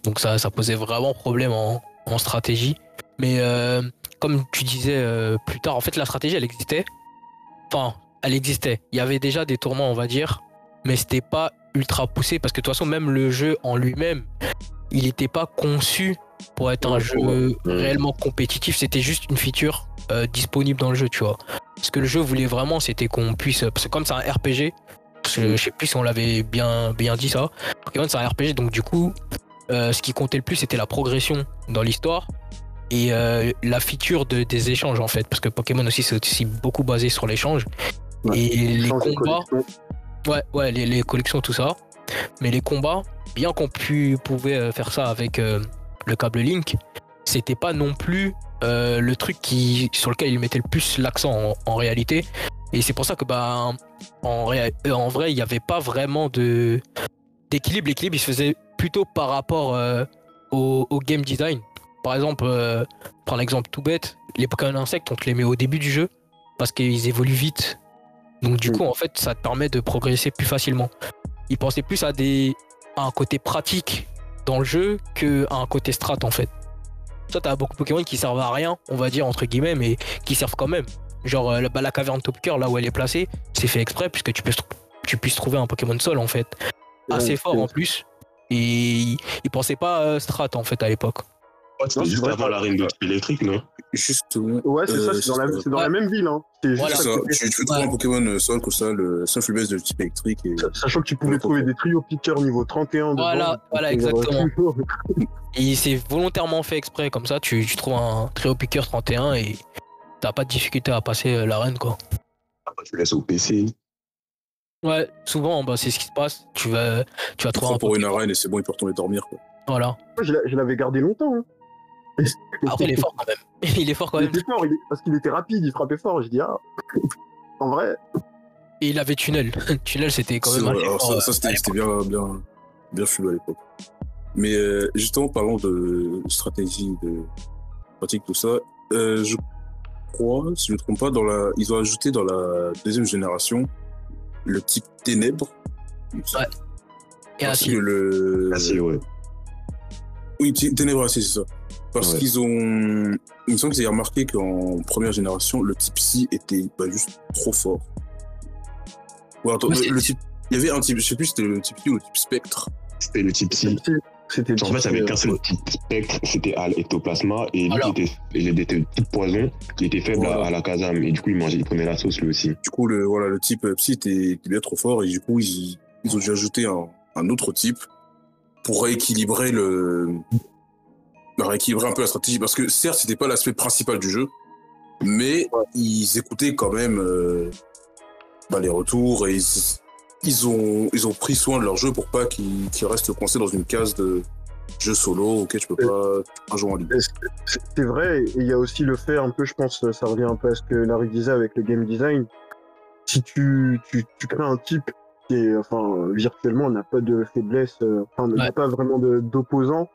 Speaker 4: Donc ça, ça posait vraiment problème en, en stratégie. Mais euh, comme tu disais euh, plus tard, en fait, la stratégie, elle existait. Enfin, elle existait. Il y avait déjà des tournois, on va dire, mais c'était pas ultra poussé parce que de toute façon, même le jeu en lui-même, il n'était pas conçu pour être un jeu réellement compétitif. C'était juste une feature euh, disponible dans le jeu, tu vois. Ce que le jeu voulait vraiment, c'était qu'on puisse. Parce que comme c'est un RPG, je, je sais plus si on l'avait bien, bien dit ça. Pokémon, c'est un RPG, donc du coup, euh, ce qui comptait le plus, c'était la progression dans l'histoire et euh, la feature de, des échanges, en fait. Parce que Pokémon aussi, c'est aussi beaucoup basé sur l'échange.
Speaker 1: Ouais.
Speaker 4: Et les combats, ouais, ouais, les, les collections, tout ça. Mais les combats, bien qu'on pu- pouvait faire ça avec euh, le câble Link, c'était pas non plus euh, le truc qui, sur lequel ils mettaient le plus l'accent en, en réalité. Et c'est pour ça que bah en, réa- euh, en vrai, il n'y avait pas vraiment de d'équilibre. L'équilibre, il se faisait plutôt par rapport euh, au, au game design. Par exemple, euh, prendre l'exemple tout bête, les Pokémon insectes, on te les met au début du jeu parce qu'ils évoluent vite. Donc du
Speaker 1: Mm.
Speaker 4: coup, en fait, ça te permet de progresser plus facilement. Ils pensaient plus à des à un côté pratique dans le jeu que à un côté strat en fait. Ça, t'as beaucoup de Pokémon qui servent à rien, on va dire entre guillemets, mais qui servent quand même. Genre euh, la- bah, la caverne Topiqueur, là où elle est placée, c'est fait exprès puisque tu peux tu puisses trouver un Pokémon sol en fait, assez
Speaker 1: Ouais,
Speaker 4: fort en plus. Et ils, ils pensaient pas euh, strat en fait à l'époque.
Speaker 3: Juste
Speaker 1: c'est vrai,
Speaker 3: avant
Speaker 1: ça-
Speaker 3: l'arène de type électrique, non?
Speaker 2: Justement.
Speaker 1: Ouais, c'est ça,
Speaker 2: euh,
Speaker 1: c'est dans, la, c'est dans
Speaker 4: Ouais.
Speaker 1: la même ville. Hein. Juste
Speaker 4: Voilà.
Speaker 2: ça. Tu, tu peux trouver
Speaker 4: Ouais.
Speaker 2: un Pokémon euh, sol comme ça, le Sunflubès de type électrique. Et...
Speaker 1: Sachant que tu pouvais trouver des trios piqueurs niveau 31 dedans.
Speaker 4: Voilà, voilà,
Speaker 1: Donc, euh,
Speaker 4: exactement. *laughs* Et c'est volontairement fait exprès, comme ça tu, tu trouves un trio piqueur 31 et t'as pas de difficulté à passer euh, l'arène quoi.
Speaker 3: Après, Tu laisses au PC.
Speaker 4: Ouais, souvent bah, c'est ce qui se passe. Tu vas, tu vas
Speaker 2: Tu
Speaker 4: trouver un
Speaker 2: pour une arène et c'est bon, il peut retourner dormir. Quoi.
Speaker 4: Voilà.
Speaker 1: Moi, je l'a- je l'avais gardé longtemps. Hein.
Speaker 4: Après il est fort quand même. *laughs* Il est fort quand
Speaker 1: Il
Speaker 4: même.
Speaker 1: était fort, il est- parce qu'il était rapide, il frappait fort. Je dis, ah, *laughs* en vrai,
Speaker 4: Et il avait tunnel. *laughs* tunnel c'était quand même
Speaker 2: vrai, alors
Speaker 4: fort,
Speaker 2: ça, ça,
Speaker 4: euh,
Speaker 2: c'était bien, bien, bien chelou à l'époque. Mais euh, justement, parlant de stratégie, de pratique, tout ça, euh, je crois, si je ne me trompe pas, dans la, ils ont ajouté dans la deuxième génération le type ténèbres.
Speaker 4: Ouais. Et ainsi.
Speaker 2: que le.
Speaker 3: Ah, si, ouais.
Speaker 2: Oui, Té- ténèbres assez, c'est ça. Parce
Speaker 3: Ouais.
Speaker 2: qu'ils ont. Il me semble que j'ai remarqué qu'en première génération, le type psy était bah, juste trop fort. Ouais, attends,
Speaker 4: Ouais,
Speaker 2: le, type. Il y avait un type, je sais plus si c'était le type Q ou le type spectre.
Speaker 3: C'était le type C.
Speaker 1: C'était
Speaker 3: En fait, il y avait qu'un seul
Speaker 1: euh,
Speaker 3: type spectre, c'était à l'ectoplasma, et lui
Speaker 4: Alors.
Speaker 3: qui était, il était type poison, qui était faible à-
Speaker 2: Voilà.
Speaker 3: à, la casame, et du coup, il mangeait, il prenait la sauce lui aussi.
Speaker 2: Du coup, le, voilà, le type euh, psy était, était bien trop fort et du coup, ils, ils ont dû ajouter un, un autre type pour rééquilibrer le. rééquilibrer un peu la stratégie. Parce que certes, c'était pas l'aspect principal du jeu, mais ils écoutaient quand même euh, bah, les retours et ils, ils, ont, ils ont pris soin de leur jeu pour pas qu'ils qu'ils restent coincés dans une case de jeu solo auquel tu peux pas, pas jouer en ligne.
Speaker 1: C'est c'est vrai, et il y a aussi le fait, un peu, je pense, ça revient un peu à ce que Larry disait avec le game design. Si tu, tu, tu crées un type est, enfin, virtuellement, n'a pas de faiblesse, euh, enfin, n'a
Speaker 4: Ouais.
Speaker 1: pas vraiment de- d'opposant,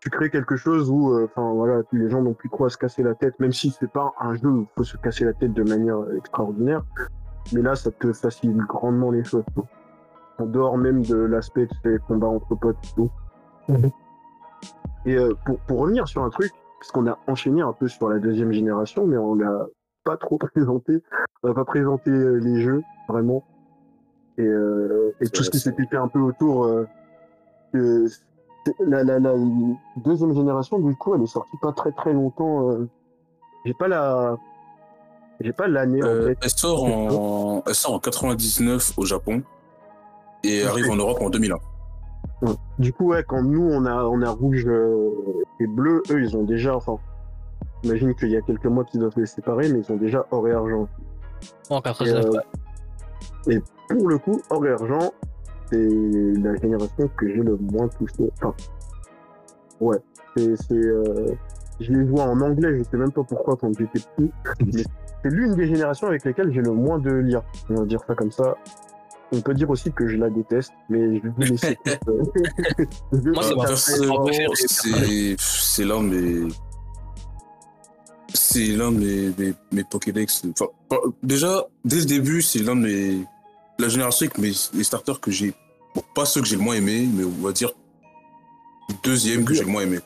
Speaker 1: tu crées quelque chose où, euh, enfin, voilà, les gens n'ont plus trop à se casser la tête, même si c'est pas un jeu où il faut se casser la tête de manière extraordinaire. Mais là, ça te facilite grandement les choses. quoi. En dehors même de l'aspect de ces combats entre potes et tout.
Speaker 4: Mhm.
Speaker 1: Et euh, pour, pour revenir sur un truc, parce qu'on a enchaîné un peu sur la deuxième génération, mais on l'a pas trop *laughs* présenté. On n'a pas présenté les jeux, vraiment. Et, euh, et tout ce qui s'est fait un peu autour. euh, que la, la, la deuxième génération, du coup, elle est sortie pas très très longtemps. euh, J'ai pas la. J'ai pas l'année en
Speaker 2: Euh, elle, sort en, elle sort en 99 au Japon et
Speaker 1: Ok.
Speaker 2: arrive en Europe en 2001.
Speaker 1: Ouais. Du coup, ouais, quand nous on a on a rouge euh, et bleu, eux ils ont déjà, enfin, j'imagine qu'il y a quelques mois qu'ils doivent les séparer, mais ils ont déjà or et argent.
Speaker 4: En
Speaker 1: Et,
Speaker 4: 99,
Speaker 1: euh,
Speaker 4: ouais.
Speaker 1: et pour le coup, or et argent, c'est la génération que j'ai le moins touché. Enfin, ouais, c'est, c'est, euh, je les vois en anglais, je sais même pas pourquoi quand j'étais petit, *laughs* mais c'est l'une des générations avec lesquelles j'ai le moins de liens. On va dire ça comme ça. On peut dire aussi que je la déteste, mais je vais vous laisser.
Speaker 4: Moi, c'est
Speaker 2: c'est c'est l'un de mes c'est l'un de mes, mes, mes Pokédex. Enfin, déjà, dès le début, c'est l'un de mes la génération avec mes les starters que j'ai bon, pas ceux que j'ai le moins aimé, mais on va dire deuxième que j'ai le moins aimé.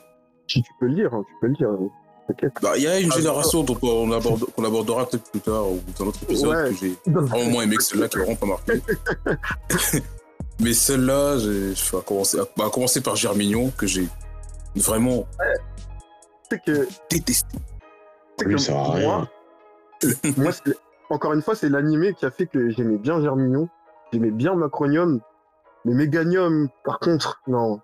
Speaker 1: Si tu peux le dire, hein, tu peux le dire. hein. T'inquiète.
Speaker 2: Bah, il y a une
Speaker 1: Ah,
Speaker 2: génération dont on, aborde, qu'on abordera peut-être plus tard ou dans un autre épisode
Speaker 1: Ouais.
Speaker 2: que j'ai vraiment moins aimé que celle-là qui m'a vraiment pas marqué. *laughs* Mais celle-là, j'ai je vais commencer, bah, à commencer par Germignon, que j'ai vraiment
Speaker 1: C'est que,
Speaker 2: détesté.
Speaker 1: c'est
Speaker 3: Lui,
Speaker 1: que
Speaker 3: ça sert à
Speaker 1: moi,
Speaker 3: rien.
Speaker 1: moi c'est- encore une fois, c'est l'animé qui a fait que j'aimais bien Germignon, j'aimais bien Macronium, mais Meganium, par contre, non.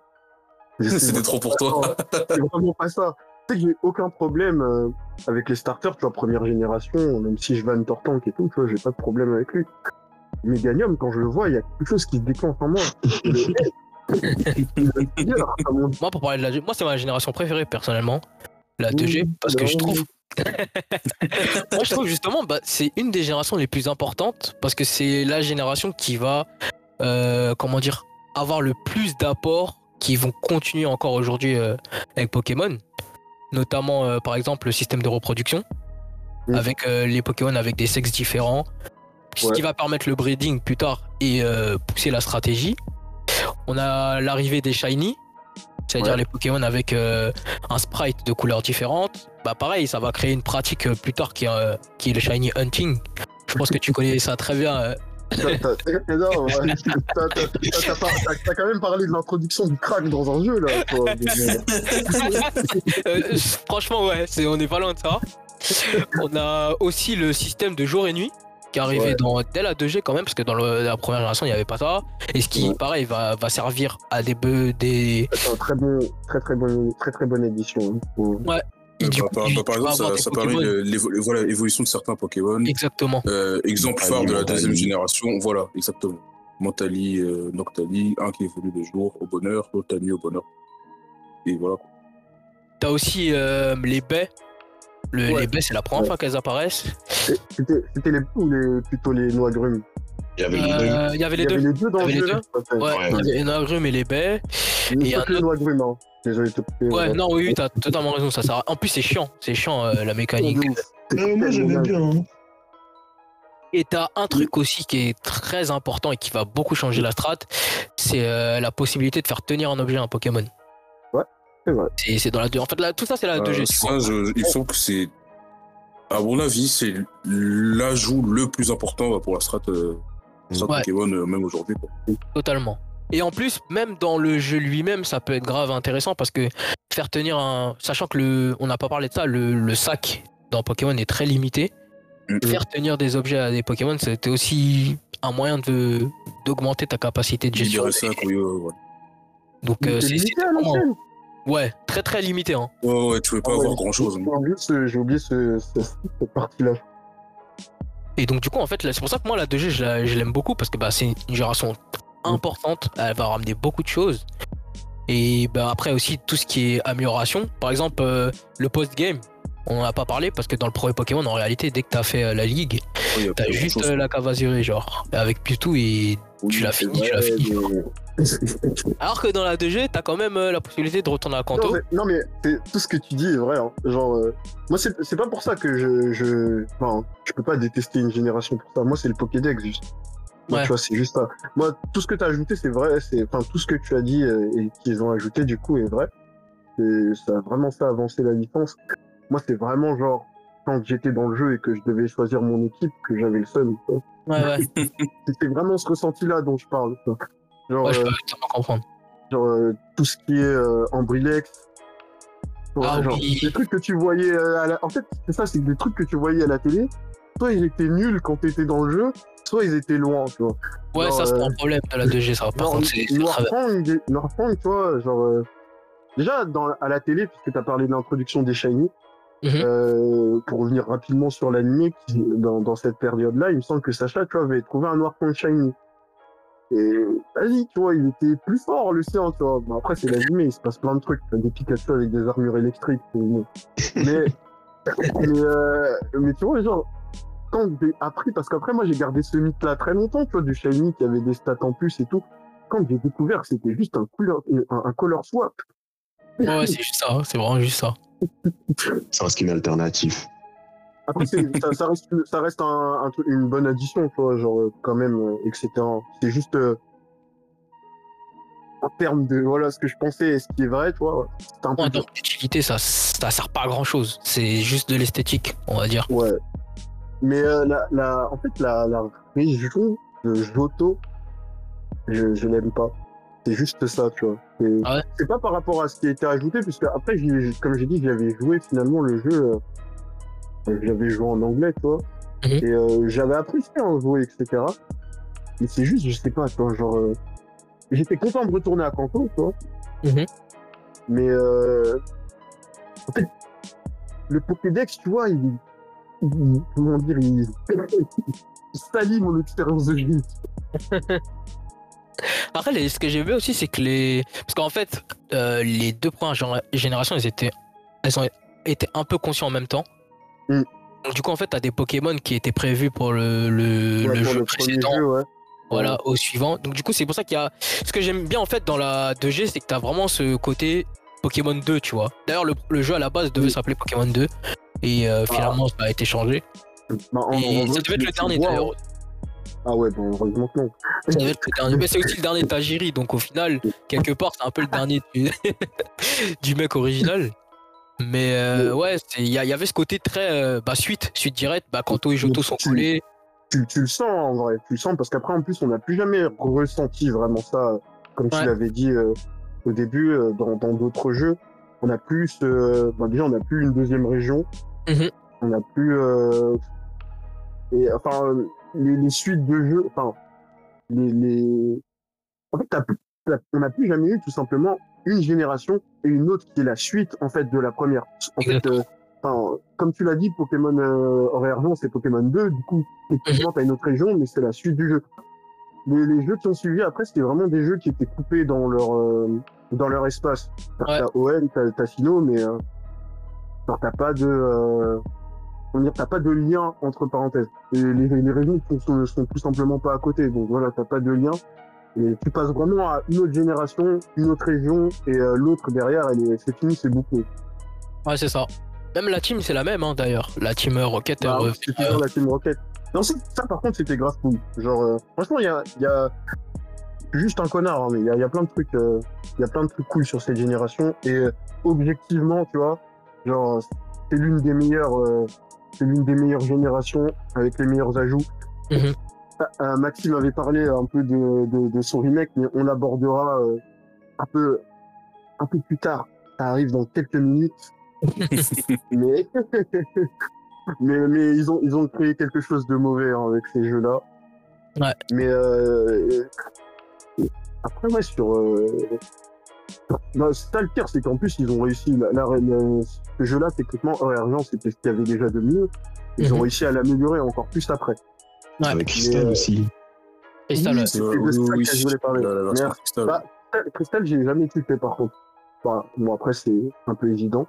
Speaker 2: C'était trop pour toi.
Speaker 1: C'est vraiment pas ça. Tu sais que j'ai aucun problème euh, avec les starters, tu vois, première génération, même si je vanne Tortank et tout, tu vois, j'ai pas de problème avec lui. Meganium, quand je le vois, il y a quelque chose qui se déclenche en moi.
Speaker 4: Moi, pour parler de la. Moi, c'est ma génération préférée, personnellement. La 2G, parce que je trouve. Moi, je trouve justement, bah, c'est une des générations les plus importantes, parce que c'est la génération qui va. euh, comment dire Avoir le plus d'apports qui vont continuer encore aujourd'hui euh, avec Pokémon. Notamment, euh, par exemple, le système de reproduction. Avec les Pokémon avec des sexes différents. Ce
Speaker 1: Ouais.
Speaker 4: qui va permettre le breeding plus tard et pousser la stratégie. On a l'arrivée des Shiny, c'est-à-dire
Speaker 1: Ouais.
Speaker 4: les Pokémon avec un sprite de couleurs différentes. Bah pareil, ça va créer une pratique euh, plus tard qui est, euh, qui est le Shiny Hunting. Je pense que tu connais ça très bien. euh.
Speaker 1: T'as- ouais. Quand même parlé de l'introduction du crack dans un jeu, là. toi.
Speaker 4: Euh, franchement, ouais, c'est, on est pas loin de ça. On a aussi le système de jour et nuit qui est arrivé
Speaker 1: Ouais.
Speaker 4: dans, dès la 2G quand même, parce que dans le- la première génération, il n'y avait pas ça. Et ce qui,
Speaker 1: Ouais.
Speaker 4: pareil, va, va servir à des bœufs, des.
Speaker 1: Très bon, très très bon, très très bonne édition. hein.
Speaker 4: Et du
Speaker 2: Bah,
Speaker 4: coup,
Speaker 2: par, bah, par exemple, ça, ça permet le- voilà, l'évolution de certains Pokémon.
Speaker 4: Exactement.
Speaker 2: Euh, exemple phare de la deuxième génération, voilà, exactement. Mentali, euh, Noctali, un qui évolue de jour au bonheur, l'autre la nuit au bonheur. Et voilà.
Speaker 4: T'as aussi euh, les baies. Le-
Speaker 1: Ouais.
Speaker 4: Les baies, c'est la première
Speaker 1: Ouais.
Speaker 4: fois qu'elles apparaissent.
Speaker 1: C'était c'était les ou les, plutôt les noix grumes.
Speaker 3: Il y avait les deux.
Speaker 4: Euh, Il y avait
Speaker 1: Il
Speaker 4: les
Speaker 1: y
Speaker 4: deux.
Speaker 1: dans
Speaker 4: Il y
Speaker 1: le jeu.
Speaker 4: Ouais,
Speaker 3: Ouais.
Speaker 4: il y avait les agrumes et les baies.
Speaker 1: Hein. Désolé de te couper.
Speaker 4: Ouais,
Speaker 1: ouais.
Speaker 4: non, oui, oui, t'as totalement raison. Ça sert à- En plus, c'est chiant. C'est chiant, euh, la mécanique.
Speaker 3: Euh, moi, j'aimais bien. hein.
Speaker 4: Et t'as un truc aussi qui est très important et qui va beaucoup changer la strat, c'est euh, la possibilité de faire tenir un objet à un Pokémon.
Speaker 1: C'est vrai.
Speaker 4: C'est c'est dans la 2. En fait, là, tout ça, c'est la
Speaker 2: Euh,
Speaker 4: 2G. tu vois.
Speaker 2: ça, je- il faut que c'est. À mon avis, c'est l'ajout le plus important pour la strat euh, ça
Speaker 4: Ouais.
Speaker 2: Pokémon euh, même aujourd'hui.
Speaker 4: Totalement. Et en plus, même dans le jeu lui-même, ça peut être grave intéressant parce que faire tenir un. Sachant que le. On n'a pas parlé de ça, le, le sac dans Pokémon est très limité.
Speaker 2: Mm.
Speaker 4: Faire tenir des objets à des Pokémon, c'était aussi un moyen de d'augmenter ta capacité de gestion.
Speaker 2: Ça, oui, ouais, ouais.
Speaker 4: Donc, euh, c'est
Speaker 1: limité
Speaker 4: c'est
Speaker 1: à
Speaker 4: vraiment-
Speaker 1: l'ancienne.
Speaker 4: Ouais, très très limité. Hein.
Speaker 2: Ouais, ouais, tu pouvais pas
Speaker 1: Ah ouais,
Speaker 2: avoir grand chose.
Speaker 1: J'ai oublié, ce, j'ai oublié ce- ce- cette partie-là.
Speaker 4: Et donc, du coup, en fait, c'est pour ça que moi, la 2G, je la- je l'aime beaucoup parce que bah, c'est une génération importante. Elle va ramener beaucoup de choses. Et bah, après aussi, tout ce qui est amélioration. Par exemple, euh, le post-game, on n'en a pas parlé parce que dans le premier Pokémon, en réalité, dès que t'as fait euh, la ligue, t'as juste euh, la Cavasuré, genre, avec Mewtwo et. tu l'as fini, tu l'as fini.
Speaker 1: mais- *laughs*
Speaker 4: Alors que dans la 2G, t'as quand même euh, la possibilité de retourner à
Speaker 1: Non,
Speaker 4: Kanto.
Speaker 1: mais, non, mais tout ce que tu dis est vrai. hein. Genre, euh, moi, c'est c'est pas pour ça que je, je, enfin, je peux pas détester une génération pour ça. Moi, c'est le Pokédex juste. Moi,
Speaker 4: Ouais.
Speaker 1: tu vois, c'est juste ça. Moi, tout ce que tu as ajouté, c'est vrai. C'est, enfin, tout ce que tu as dit euh, et qu'ils ont ajouté, du coup, est vrai. Et ça a vraiment fait avancer la licence. Moi, c'est vraiment genre quand j'étais dans le jeu et que je devais choisir mon équipe que j'avais le seum. quoi.
Speaker 4: Ouais, ouais. *laughs*
Speaker 1: C'était vraiment ce ressenti-là dont je parle. quoi. Genre,
Speaker 4: Ouais, je
Speaker 1: euh,
Speaker 4: peux totalement comprendre.
Speaker 1: genre euh, tout ce qui est euh, Ambrilex.
Speaker 4: Ah
Speaker 1: genre,
Speaker 4: oui.
Speaker 1: Des trucs que tu voyais à la... En fait, c'est ça, c'est des trucs que tu voyais à la télé. Soit ils étaient nuls quand t'étais dans le jeu, soit ils étaient loin, tu vois.
Speaker 4: Ouais,
Speaker 1: genre,
Speaker 4: ça, c'est
Speaker 1: euh,
Speaker 4: un problème de la 2G, ça. Par
Speaker 1: Genre,
Speaker 4: contre, c'est c'est
Speaker 1: tu vois, genre... euh, Déjà, dans, à la télé, puisque t'as parlé de l'introduction des Shiny,
Speaker 4: Mhm.
Speaker 1: euh, pour revenir rapidement sur l'anime, dans, dans cette période-là, il me semble que Sacha, tu vois, avait trouvé un Noirfang Shiny. Et vas-y, tu vois, il était plus fort le sien, tu vois. Bon, après, c'est l'animé, il se passe plein de trucs. T'as des Pikachu avec des armures électriques. c'est bon. *laughs* Mais, mais, euh, mais tu vois, genre, quand j'ai appris, parce qu'après, moi, j'ai gardé ce mythe-là très longtemps, tu vois, du Shiny qui avait des stats en plus et tout. Quand j'ai découvert que c'était juste un couleur, un, un color swap.
Speaker 4: Ouais, ouais, c'est juste ça. hein, C'est vraiment juste ça.
Speaker 3: C'est un skin alternatif.
Speaker 1: Après, ça, ça reste, ça reste un, un truc- une bonne addition, tu vois, genre, euh, quand même, euh, etc. C'est juste, euh, en termes de, voilà, ce que je pensais et ce qui est vrai, tu vois, c'est un peu
Speaker 4: En
Speaker 1: dur.
Speaker 4: termes d'utilité, ça, ça sert pas à grand chose. C'est juste de l'esthétique, on va dire.
Speaker 1: Ouais. Mais euh, la, la, en fait, la, la région de Johto, je, je l'aime pas. C'est juste ça, tu vois. C'est
Speaker 4: Ah ouais
Speaker 1: c'est pas par rapport à ce qui a été ajouté, puisque après, comme j'ai dit, j'avais joué finalement le jeu, euh, j'avais joué en anglais, tu vois.
Speaker 4: Mhm.
Speaker 1: Et euh, j'avais apprécié en jouer, etc. Mais c'est juste, je sais pas, tu vois, genre. euh, J'étais content de retourner à Kanto, tu vois.
Speaker 4: Mhm.
Speaker 1: Mais euh, en fait, le Pokédex, tu vois, il, il- comment dire, il, *laughs* il salit mon expérience de vie. *laughs*
Speaker 4: Après, ce que j'ai vu aussi, c'est que les. Parce qu'en fait, euh, les deux premières généra- générations, elles étaient. Elles ont été un peu conçues en même temps.
Speaker 1: Mm.
Speaker 4: Donc, du coup, en fait, t'as des Pokémon qui étaient prévus pour le, le,
Speaker 1: Ouais,
Speaker 4: le
Speaker 1: pour
Speaker 4: jeu
Speaker 1: le
Speaker 4: précédent.
Speaker 1: jeu, ouais.
Speaker 4: Voilà, au suivant. Donc, du coup, c'est pour ça qu'il y a. Ce que j'aime bien, en fait, dans la 2G, c'est que t'as vraiment ce côté Pokémon 2, tu vois. D'ailleurs, le, le jeu à la base devait
Speaker 1: Oui.
Speaker 4: s'appeler Pokémon 2. Et euh, finalement, ça a été changé.
Speaker 1: Bah,
Speaker 4: Et ça devait être le dernier, d'ailleurs.
Speaker 1: Ah ouais, bon, heureusement que non.
Speaker 4: Mais c'est aussi le dernier Tajiri, donc au final, quelque part, c'est un peu le dernier du, *laughs* du mec original. Mais euh, ouais, il y, avait ce côté très euh, bah, suite, suite directe. Bah, Kanto et Johto sont collés.
Speaker 1: tu, tu le sens en vrai, tu le sens parce qu'après en plus on n'a plus jamais ressenti vraiment ça, comme
Speaker 4: Ouais.
Speaker 1: tu l'avais dit euh, au début dans d'autres jeux. On a plus, bah, déjà on n'a plus une deuxième région,
Speaker 4: Mhm.
Speaker 1: on n'a plus, et enfin les, les suites de jeux, enfin les, les... en fait t'as plus- t'as- on n'a plus jamais eu tout simplement une génération et une autre qui est la suite en fait de la première. En fait, euh, enfin, comme tu l'as dit, Pokémon euh, Horaire Argent, c'est Pokémon 2. Du coup, effectivement, t'as une autre région, mais c'est la suite du jeu. Les, les jeux qui ont suivi après, c'était vraiment des jeux qui étaient coupés dans leur euh, dans leur espace.
Speaker 4: Ouais.
Speaker 1: T'as OL, t'as t'as Sinnoh, mais euh, t'as pas de euh, t'as pas de lien entre parenthèses. Et les, les régions sont, sont, tout simplement pas à côté. Donc voilà, t'as pas de lien. Et tu passes vraiment à une autre génération, une autre région, et euh, l'autre derrière, elle est, c'est fini, c'est bouclé.
Speaker 4: Ouais, c'est ça. Même la team, c'est la même, hein, d'ailleurs. La team euh, Rocket,
Speaker 1: Bah,
Speaker 4: revient,
Speaker 1: c'est
Speaker 4: euh,
Speaker 1: toujours la Team Rocket. Non, ça, ça, par contre, c'était grave cool. Genre, euh, franchement, il y a, y a juste un connard, hein, mais il y a, y a plein de trucs, euh, il y a plein de trucs cool sur cette génération. Et euh, objectivement, tu vois, genre, c'est l'une des meilleures, euh, c'est l'une des meilleures générations avec les meilleurs ajouts.
Speaker 4: Mhm.
Speaker 1: euh, Maxime avait parlé un peu de, de, de son remake, mais on l'abordera euh, un peu un peu plus tard. Ça arrive dans quelques minutes. *laughs* mais, *laughs* mais mais ils ont ils ont créé quelque chose de mauvais hein, avec ces jeux-là.
Speaker 4: Ouais.
Speaker 1: Mais euh, après ouais sur euh, bah, c'est ça le pire, c'est qu'en plus ils ont réussi la, la- la- ce jeu-là techniquement Or et Argent c'était ce qu'il y avait déjà de mieux. Ils ont
Speaker 4: Mhm.
Speaker 1: réussi à l'améliorer encore plus après.
Speaker 4: Ouais.
Speaker 3: Avec Crystal
Speaker 1: Mais, euh,
Speaker 3: aussi.
Speaker 4: Crystal,
Speaker 1: Oui, c'est de
Speaker 2: oui,
Speaker 1: ça
Speaker 2: oui,
Speaker 1: que je voulais parler.
Speaker 2: Crystal.
Speaker 1: bah, Crystal- j'ai jamais kiffé par contre. Enfin, bon, après, c'est un peu évident.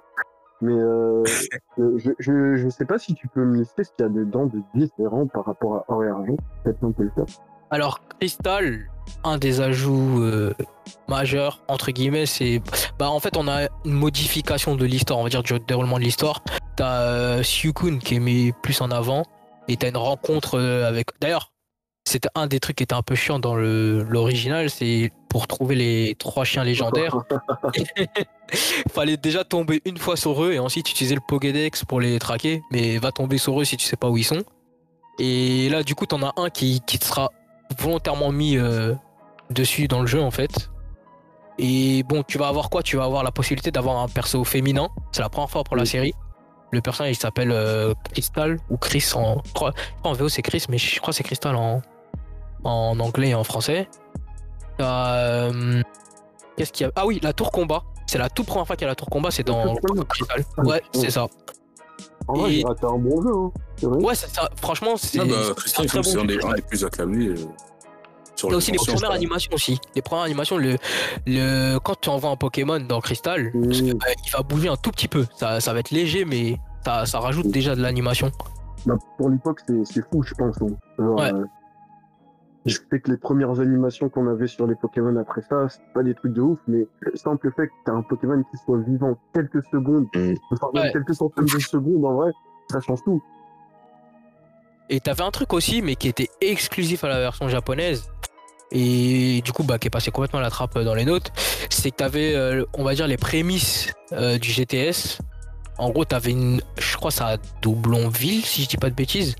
Speaker 1: Mais euh, *laughs* euh, je, je, je sais pas si tu peux me lister ce qu'il y a dedans de différent par rapport à Or et Argent. Peut-être on peut le faire.
Speaker 4: Alors, Crystal, un des ajouts euh, majeurs, entre guillemets, c'est. Bah, en fait, on a une modification de l'histoire, on va dire, du déroulement de l'histoire. T'as euh, Syukun qui est mis plus en avant, et t'as une rencontre euh, avec. D'ailleurs, c'était un des trucs qui était un peu chiant dans l'original, c'est pour trouver les trois chiens légendaires. *laughs* Fallait déjà tomber une fois sur eux et ensuite utiliser le Pokédex pour les traquer. Mais va tomber sur eux si tu sais pas où ils sont. Et là, du coup, t'en as un qui, qui te sera volontairement mis euh, dessus dans le jeu en fait. Et bon, tu vas avoir quoi? Tu vas avoir la possibilité d'avoir un perso féminin. C'est la première fois pour la série. Le personnage il s'appelle euh, Crystal ou Chris en. Je crois, en VO c'est Chris, mais je crois que c'est Crystal en, en anglais et en français. Euh, Qu'est-ce qu'il y a? Ah oui, la tour combat. C'est la toute première fois qu'il y a la tour combat, c'est dans. Crystal. Ouais. c'est ça.
Speaker 1: En vrai,
Speaker 4: Et-
Speaker 1: raté un bon jeu. Hein. C'est vrai.
Speaker 4: Ouais, c'est ça. Franchement, c'est.
Speaker 2: Ah bah,
Speaker 4: c'est un très
Speaker 2: c'est
Speaker 4: bon
Speaker 2: un des, plus acclamés. euh, sur
Speaker 4: Il y a aussi les premières animations aussi. Les premières animations, le, le, quand tu envoies un Pokémon dans Crystal,
Speaker 1: Mmh.
Speaker 4: euh, il va bouger un tout petit peu. Ça, ça va être léger, mais ça, ça rajoute déjà de l'animation.
Speaker 1: Bah, pour l'époque, c'est c'est fou, je pense. hein. Genre,
Speaker 4: Ouais.
Speaker 1: euh, je sais que les premières animations qu'on avait sur les Pokémon après ça, c'est pas des trucs de ouf, mais le simple fait que t'as un Pokémon qui soit vivant quelques secondes,
Speaker 3: Mm.
Speaker 1: enfin,
Speaker 4: Ouais.
Speaker 1: quelques centaines de secondes, en vrai, ça change tout.
Speaker 4: Et t'avais un truc aussi, mais qui était exclusif à la version japonaise. Et du coup, bah, qui est passé complètement à la trappe dans les notes. C'est que t'avais, euh, on va dire, les prémices euh, du GTS. En gros, t'avais une. Je crois ça à Doublonville, si je dis pas de bêtises.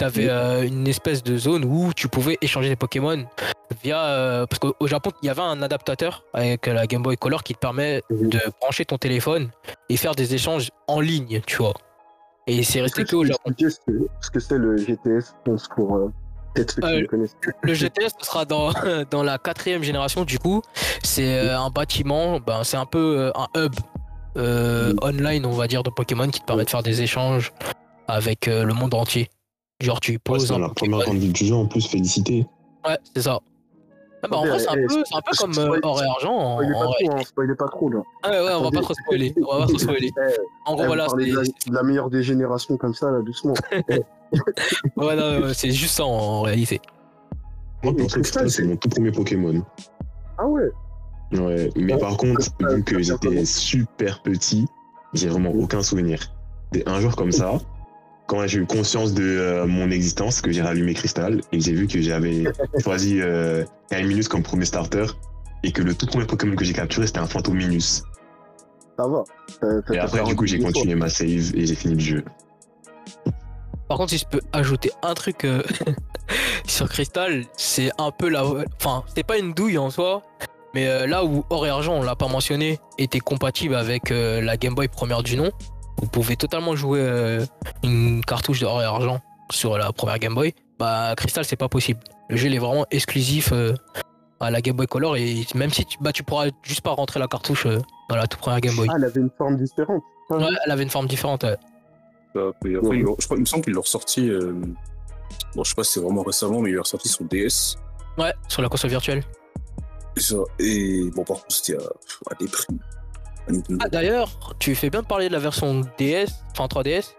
Speaker 4: T'avais
Speaker 1: Oui.
Speaker 4: euh, une espèce de zone où tu pouvais échanger des Pokémon via. euh, parce qu'au au Japon, il y avait un adaptateur avec la Game Boy Color qui te permet
Speaker 1: Mhm.
Speaker 4: de brancher ton téléphone et faire des échanges en ligne, tu vois. Et c'est resté
Speaker 1: que
Speaker 4: au
Speaker 1: tu
Speaker 4: Japon.
Speaker 1: ce que- ce que c'est le GTS, je pense, pour euh, peut-être ceux qui le connaissent. *laughs*
Speaker 4: Le GTS ce sera dans, *laughs* dans la quatrième génération du coup. C'est un bâtiment, ben, c'est un peu un hub euh, online on va dire de Pokémon qui te permet de faire des échanges avec euh, le monde entier. Genre tu
Speaker 3: Ouais,
Speaker 4: poses
Speaker 3: c'est
Speaker 4: un
Speaker 3: la
Speaker 4: Pokémon.
Speaker 3: première grande ville du jeu en plus, félicité.
Speaker 4: Ouais, c'est ça. Ah bah, en vrai, c'est un,
Speaker 1: eh,
Speaker 4: peu, c'est un peu comme euh, or et argent. En,
Speaker 1: pas trop, hein, pas trop, là.
Speaker 4: Ah ouais, ouais, on va pas trop spoiler. On va pas trop spoiler. *laughs*
Speaker 1: Eh,
Speaker 4: En gros,
Speaker 1: eh,
Speaker 4: voilà,
Speaker 1: la,
Speaker 4: c'est
Speaker 1: de la meilleure des générations comme ça, là, doucement. *laughs*
Speaker 4: ouais, non, ouais, c'est juste ça en réalité.
Speaker 3: Moi, c'est mon tout premier Pokémon.
Speaker 1: Ah ouais
Speaker 3: Ouais, mais
Speaker 1: Ouais,
Speaker 3: par contre, vu que j'étais super petit, j'ai vraiment aucun souvenir. Un jour comme *laughs* ça, quand j'ai eu conscience de euh, mon existence, que j'ai rallumé Crystal et que j'ai vu que j'avais *laughs* choisi euh, Minus comme premier starter et que le tout premier Pokémon que j'ai capturé c'était un.
Speaker 1: Ça va. Euh, Ça- ça
Speaker 3: Et après, du coup, j'ai
Speaker 1: un
Speaker 3: continué ma save et j'ai fini le jeu.
Speaker 4: Par contre, si je peux ajouter un truc euh, *laughs* sur Crystal, c'est un peu la. Enfin, c'est pas une douille en soi, mais euh, là où Or et Argent, on l'a pas mentionné, était compatible avec euh, la Game Boy première du nom, vous pouvez totalement jouer euh, une cartouche de Or et Argent sur la première Game Boy. Bah, Crystal, c'est pas possible. Le jeu il est vraiment exclusif euh, à la Game Boy Color et même si tu, bah, tu pourras juste pas rentrer la cartouche euh, dans la toute première Game Boy.
Speaker 1: Ah, elle avait une forme différente.
Speaker 4: Ouais, elle avait une forme différente. ouais.
Speaker 2: Euh, et après, ils l'ont- je crois, il me semble qu'ils l'ont ressorti. euh, Bon, je sais pas si c'est vraiment récemment, mais il l'a ressorti sur DS.
Speaker 4: Ouais, sur la console virtuelle.
Speaker 2: Et, ça, et bon, par contre, c'était à, à des prix. Nintendo.
Speaker 4: Ah, d'ailleurs, tu fais bien de parler de la version DS, enfin 3DS,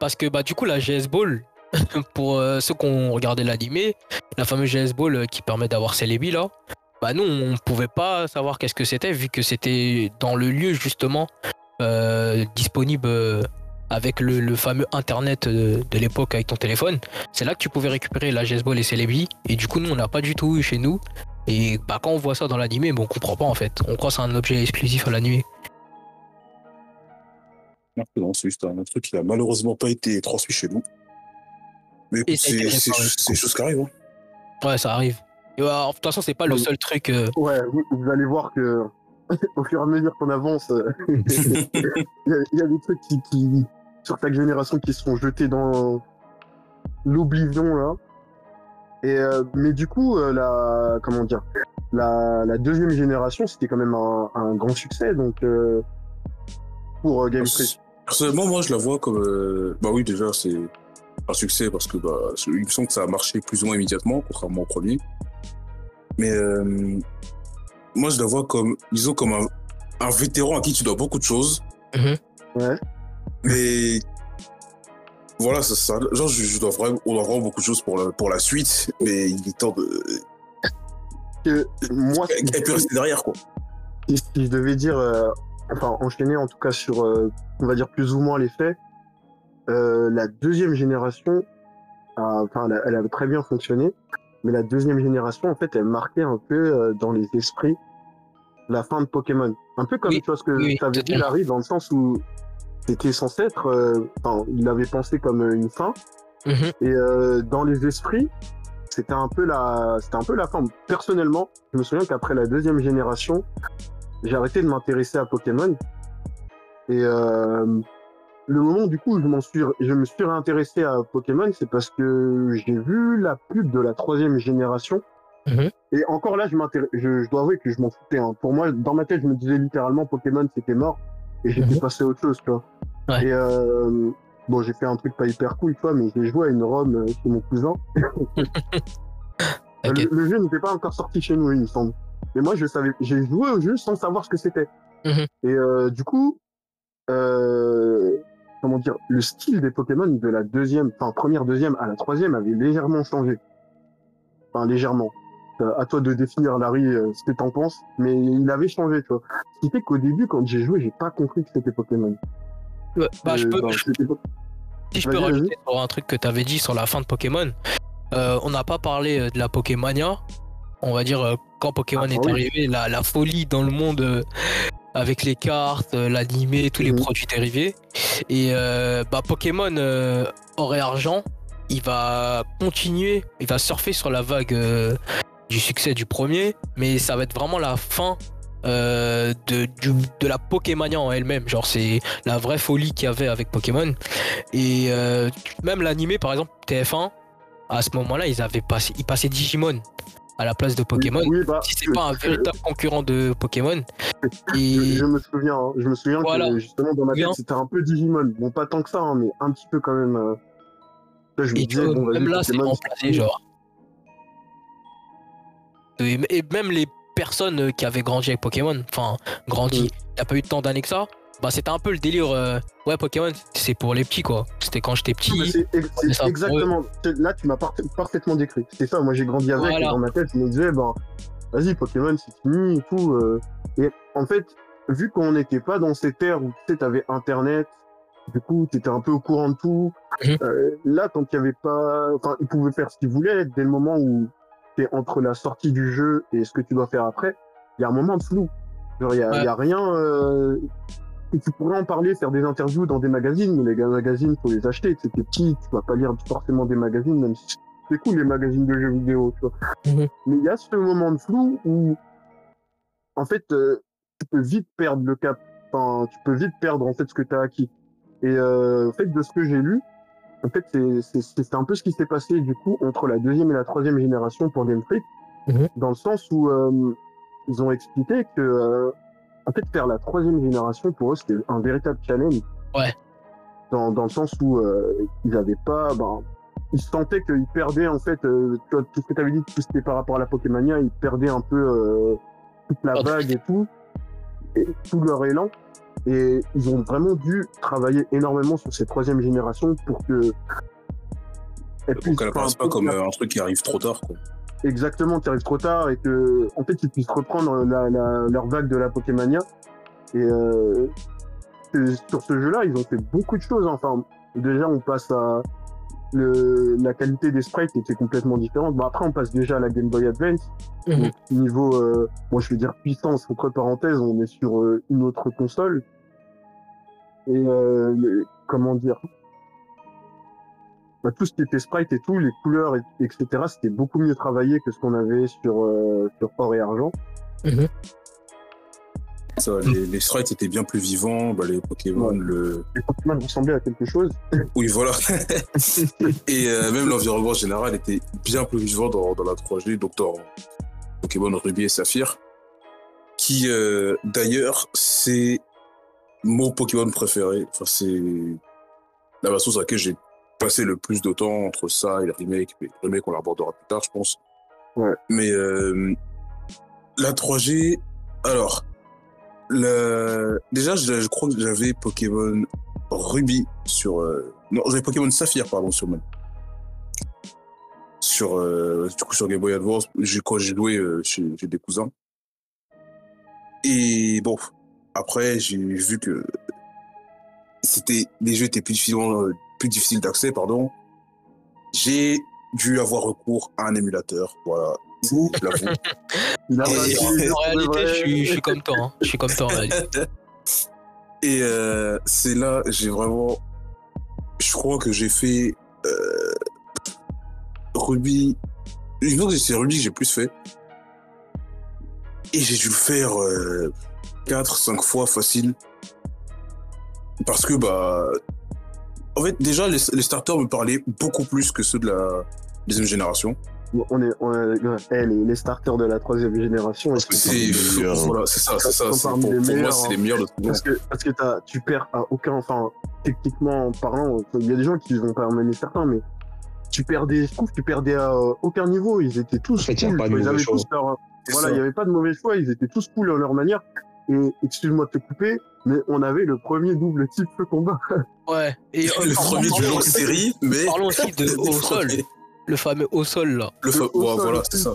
Speaker 4: parce que bah du coup la GS Ball, *laughs* pour euh, ceux qui ont regardé l'animé, la fameuse GS Ball euh, qui permet d'avoir Celebi là, bah nous on pouvait pas savoir qu'est-ce que c'était vu que c'était dans le lieu justement euh, disponible avec le, fameux internet de, l'époque avec ton téléphone. C'est là que tu pouvais récupérer la GS Ball et Celebi et du coup nous on n'a pas du tout eu chez nous. Et bah quand on voit ça dans l'animé, bon, on comprend pas en fait. On croit que c'est un objet exclusif à l'animé.
Speaker 2: Non, non, c'est juste un truc qui a malheureusement pas été transmis chez nous. Mais écoute, c'est des choses qui arrivent. Hein.
Speaker 4: Ouais, ça arrive. Et ouais, de toute façon, c'est pas le seul truc. euh,
Speaker 1: Ouais, vous, vous allez voir que *laughs* au fur et à mesure qu'on avance, euh, *laughs* il y, a- il y a des trucs qui, qui- sur chaque génération qui sont jetés dans l'oblivion là. Et euh, mais du coup, euh, la comment dire, la, la deuxième génération, c'était quand même un, un grand succès donc euh, pour euh, Game Freak.
Speaker 2: Personnellement, moi, je la vois comme. euh, Bah oui, déjà, c'est un succès parce que bah, il me semble que ça a marché plus ou moins immédiatement, contrairement au premier. Mais euh, moi, je la vois comme, disons, comme un, un vétéran à qui tu dois beaucoup de choses.
Speaker 1: Ouais.
Speaker 2: Mais voilà, ça, ça- genre, je, je dois vraiment, on doit vraiment beaucoup de choses pour la, pour la suite. Mais il est temps de.
Speaker 1: Que moi,
Speaker 2: Elle peut rester derrière, quoi.
Speaker 1: si, si je devais dire, euh, enfin enchaîner en tout cas sur, euh, on va dire plus ou moins les faits, euh, la deuxième génération, a- enfin, elle, a- elle très bien fonctionné, mais la deuxième génération, en fait, elle marquait un peu euh, dans les esprits la fin de Pokémon. Un peu comme
Speaker 4: Oui,
Speaker 1: tu vois ce que
Speaker 4: oui,
Speaker 1: tu avais dit. Larry, dans le sens où c'était censé être, euh, enfin, il l'avait pensé comme une fin,
Speaker 4: mhm.
Speaker 1: et euh, dans les esprits, c'était un peu la, c'était un peu la fin. Personnellement, je me souviens qu'après la deuxième génération, j'ai arrêté de m'intéresser à Pokémon. Et euh, le moment du coup où je m'en suis, je me suis réintéressé à Pokémon, c'est parce que j'ai vu la pub de la troisième génération.
Speaker 4: Mhm.
Speaker 1: Et encore là, je je, je dois avouer que je m'en foutais. hein. Pour moi, dans ma tête, je me disais littéralement Pokémon c'était mort et j'étais
Speaker 4: Mhm.
Speaker 1: passé à autre chose, tu vois.
Speaker 4: Ouais.
Speaker 1: Et euh, bon, j'ai fait un truc pas hyper cool, tu vois, mais j'ai joué à une ROM euh, chez mon cousin. *laughs* *laughs* Le jeu n'était pas encore sorti chez nous, il me semble. Mais moi, je savais, j'ai joué au jeu sans savoir ce que c'était.
Speaker 4: Mhm.
Speaker 1: Et euh, du coup, euh, comment dire, le style des Pokémon de la deuxième, enfin première, deuxième à la troisième avait légèrement changé. Enfin légèrement. Euh, à toi de définir Larry euh, ce que t'en penses, mais il avait changé, tu vois. Ce qui fait qu'au début, quand j'ai joué, j'ai pas compris que c'était Pokémon.
Speaker 4: Ouais, bah, je
Speaker 1: Euh,
Speaker 4: peux, je-
Speaker 1: c'était pas-
Speaker 4: si je peux rajouter sur un truc que tu avais dit sur la fin de Pokémon, euh, on n'a pas parlé euh, de la Pokémania. On va dire, euh, quand Pokémon
Speaker 1: Ah,
Speaker 4: est
Speaker 1: oui.
Speaker 4: arrivé, la, la folie dans le monde euh, avec les cartes, euh, l'animé, tous les
Speaker 1: Mhm.
Speaker 4: produits dérivés. Et euh, bah, Pokémon euh, et Argent, il va continuer, il va surfer sur la vague euh, du succès du premier, mais ça va être vraiment la fin. Euh, de, du- de la Pokémania en elle-même, genre c'est la vraie folie qu'il y avait avec Pokémon. Et euh, même l'animé, par exemple, TF1, à ce moment-là, ils avaient passé, ils passaient Digimon à la place de Pokémon.
Speaker 1: Oui, bah,
Speaker 4: Si c'est pas un véritable concurrent de Pokémon. *laughs* Et
Speaker 1: Je, me souviens, hein. je me souviens
Speaker 4: Voilà.
Speaker 1: que justement dans ma tête c'était un peu Digimon. Bon, pas tant que ça, hein, mais un petit peu quand même. euh. Là, je me disais,
Speaker 4: vois,
Speaker 1: bon,
Speaker 4: même là, c'est remplacé, genre. Et même les personnes euh, qui avaient grandi avec Pokémon, enfin, grandi, il
Speaker 1: Mm.
Speaker 4: a pas eu tant d'années que ça, bah c'était un peu le délire. euh, ouais, Pokémon, c'est pour les petits, quoi. C'était quand j'étais petit.
Speaker 1: C'est exactement. Là, tu m'as par- parfaitement décrit. C'est ça, moi j'ai grandi avec.
Speaker 4: Voilà.
Speaker 1: Et dans ma tête, je me disais, ben, vas-y, Pokémon, c'est fini et tout. euh. Et en fait, vu qu'on n'était pas dans cette ère où tu sais, t'avais Internet, du coup, t'étais un peu au courant de tout.
Speaker 4: Mhm.
Speaker 1: euh, là, tant qu'il y avait pas. Enfin, ils pouvaient faire ce qu'ils voulaient dès le moment où t'es entre la sortie du jeu et ce que tu dois faire après. Il y a un moment de flou. Genre, il y a,
Speaker 4: Ouais.
Speaker 1: il y a rien. euh, et tu pourrais en parler, faire des interviews dans des magazines, mais les magazines, faut les acheter. T'es petit, tu vas pas lire forcément des magazines, même si c'est cool les magazines de jeux vidéo, tu vois.
Speaker 4: Mhm.
Speaker 1: Mais il y a ce moment de flou où, en fait, euh, tu peux vite perdre le cap. Enfin, tu peux vite perdre en fait ce que tu as acquis. Et euh, en fait, de ce que j'ai lu, en fait, c'est- un peu ce qui s'est passé du coup entre la deuxième et la troisième génération pour Game Freak,
Speaker 4: Mhm.
Speaker 1: dans le sens où euh, ils ont expliqué que euh, en fait faire la troisième génération pour eux c'était un véritable challenge.
Speaker 4: Ouais.
Speaker 1: Dans, dans le sens où euh, ils avaient pas, ben, ils sentaient qu'ils perdaient en fait euh, tu vois, tout ce que tu avais dit, tout ce qui par rapport à la Pokémania, ils perdaient un peu euh, toute la
Speaker 4: Ah,
Speaker 1: vague et tout, et tout leur élan. Et ils ont vraiment dû travailler énormément sur cette troisième génération pour que elle
Speaker 2: Pour qu'elle apparaisse pas comme euh, un truc qui arrive trop tard, quoi.
Speaker 1: exactement qui arrive trop tard et que en fait ils puissent reprendre la, la- leur vague de la Pokémania et euh, sur ce jeu-là ils ont fait beaucoup de choses enfin déjà on passe à le, la qualité des sprites était complètement différente bon après on passe déjà à la Game Boy Advance
Speaker 4: Mhm.
Speaker 1: donc niveau euh, moi je vais dire puissance entre parenthèses on est sur euh, une autre console et euh, le- comment dire? Bah, tout ce qui était sprite et tout, les couleurs, et- etc., c'était beaucoup mieux travaillé que ce qu'on avait sur, euh, sur or et argent.
Speaker 2: Ça, les, les sprites étaient bien plus vivants, bah, les Pokémon,
Speaker 1: Ouais.
Speaker 2: le.
Speaker 1: Les Pokémon ressemblaient à quelque chose. *laughs*
Speaker 2: Oui, voilà. *laughs* Et euh, même l'environnement général était bien plus vivant dans, dans la 3G, donc dans Pokémon Ruby et Saphir. Qui, euh, d'ailleurs, c'est mon Pokémon préféré. Enfin, c'est la façon sur laquelle j'ai passé le plus de temps entre ça et le remake. Mais le remake, on l'abordera plus tard, je pense.
Speaker 1: Ouais.
Speaker 2: Mais euh, la 3G, alors, déjà, je, crois que j'avais Pokémon Ruby sur. euh, Non, j'avais Pokémon Saphir, pardon, sur mon. Sur, euh, du coup, sur Game Boy Advance, quand j'ai joué euh, chez, chez des cousins. Et bon, après, j'ai vu que c'était les jeux étaient plus euh, plus difficiles d'accès, pardon. J'ai dû avoir recours à un émulateur. Voilà, *laughs* je l'avoue.
Speaker 1: Il a
Speaker 2: Et-
Speaker 1: dit-
Speaker 4: En réalité,
Speaker 1: Ouais.
Speaker 4: je suis, je suis comme toi. hein. Je suis comme toi en réalité. *laughs*
Speaker 2: Et euh, c'est là, j'ai vraiment. Je crois que j'ai fait. Euh, Ruby. Je pense que c'est Ruby que j'ai plus fait. Et j'ai dû le faire 4, 5 fois facile. Parce que, bah. En fait, déjà, les, les starters me parlaient beaucoup plus que ceux de la deuxième génération.
Speaker 1: On est, on est- ouais, eh, les, les starters de la troisième génération. ils sont
Speaker 2: C'est
Speaker 3: parmi les meilleurs, hein.
Speaker 2: voilà, c'est ça, c'est ça.
Speaker 1: Sont
Speaker 2: c'est-
Speaker 1: parmi
Speaker 2: Pour, pour moi, c'est
Speaker 1: hein.
Speaker 2: les meilleurs de tout le monde.
Speaker 1: Parce que, parce que t'as- tu perds à aucun, enfin, techniquement parlant, il y a des gens qui vont pas emmener certains, mais tu perdais, je trouve, que tu perdais à aucun niveau. Ils étaient tous
Speaker 3: En fait, y a
Speaker 1: cool.
Speaker 3: pas de
Speaker 1: quoi. Ils
Speaker 3: mauvais
Speaker 1: avaient
Speaker 3: choix.
Speaker 1: tous leur, voilà,
Speaker 2: ça.
Speaker 1: il y avait pas de mauvais choix. Ils étaient tous cool à leur manière. Et excuse-moi de te couper, mais on avait le premier double type feu combat. *laughs*
Speaker 4: Ouais. Et euh,
Speaker 2: le
Speaker 4: par-
Speaker 2: premier de longue série, mais.
Speaker 4: Parlons aussi de *laughs* au sol. Le fameux au sol là.
Speaker 2: Le fa-
Speaker 1: Le haut
Speaker 2: ouais,
Speaker 1: sol
Speaker 2: voilà, c'est ça.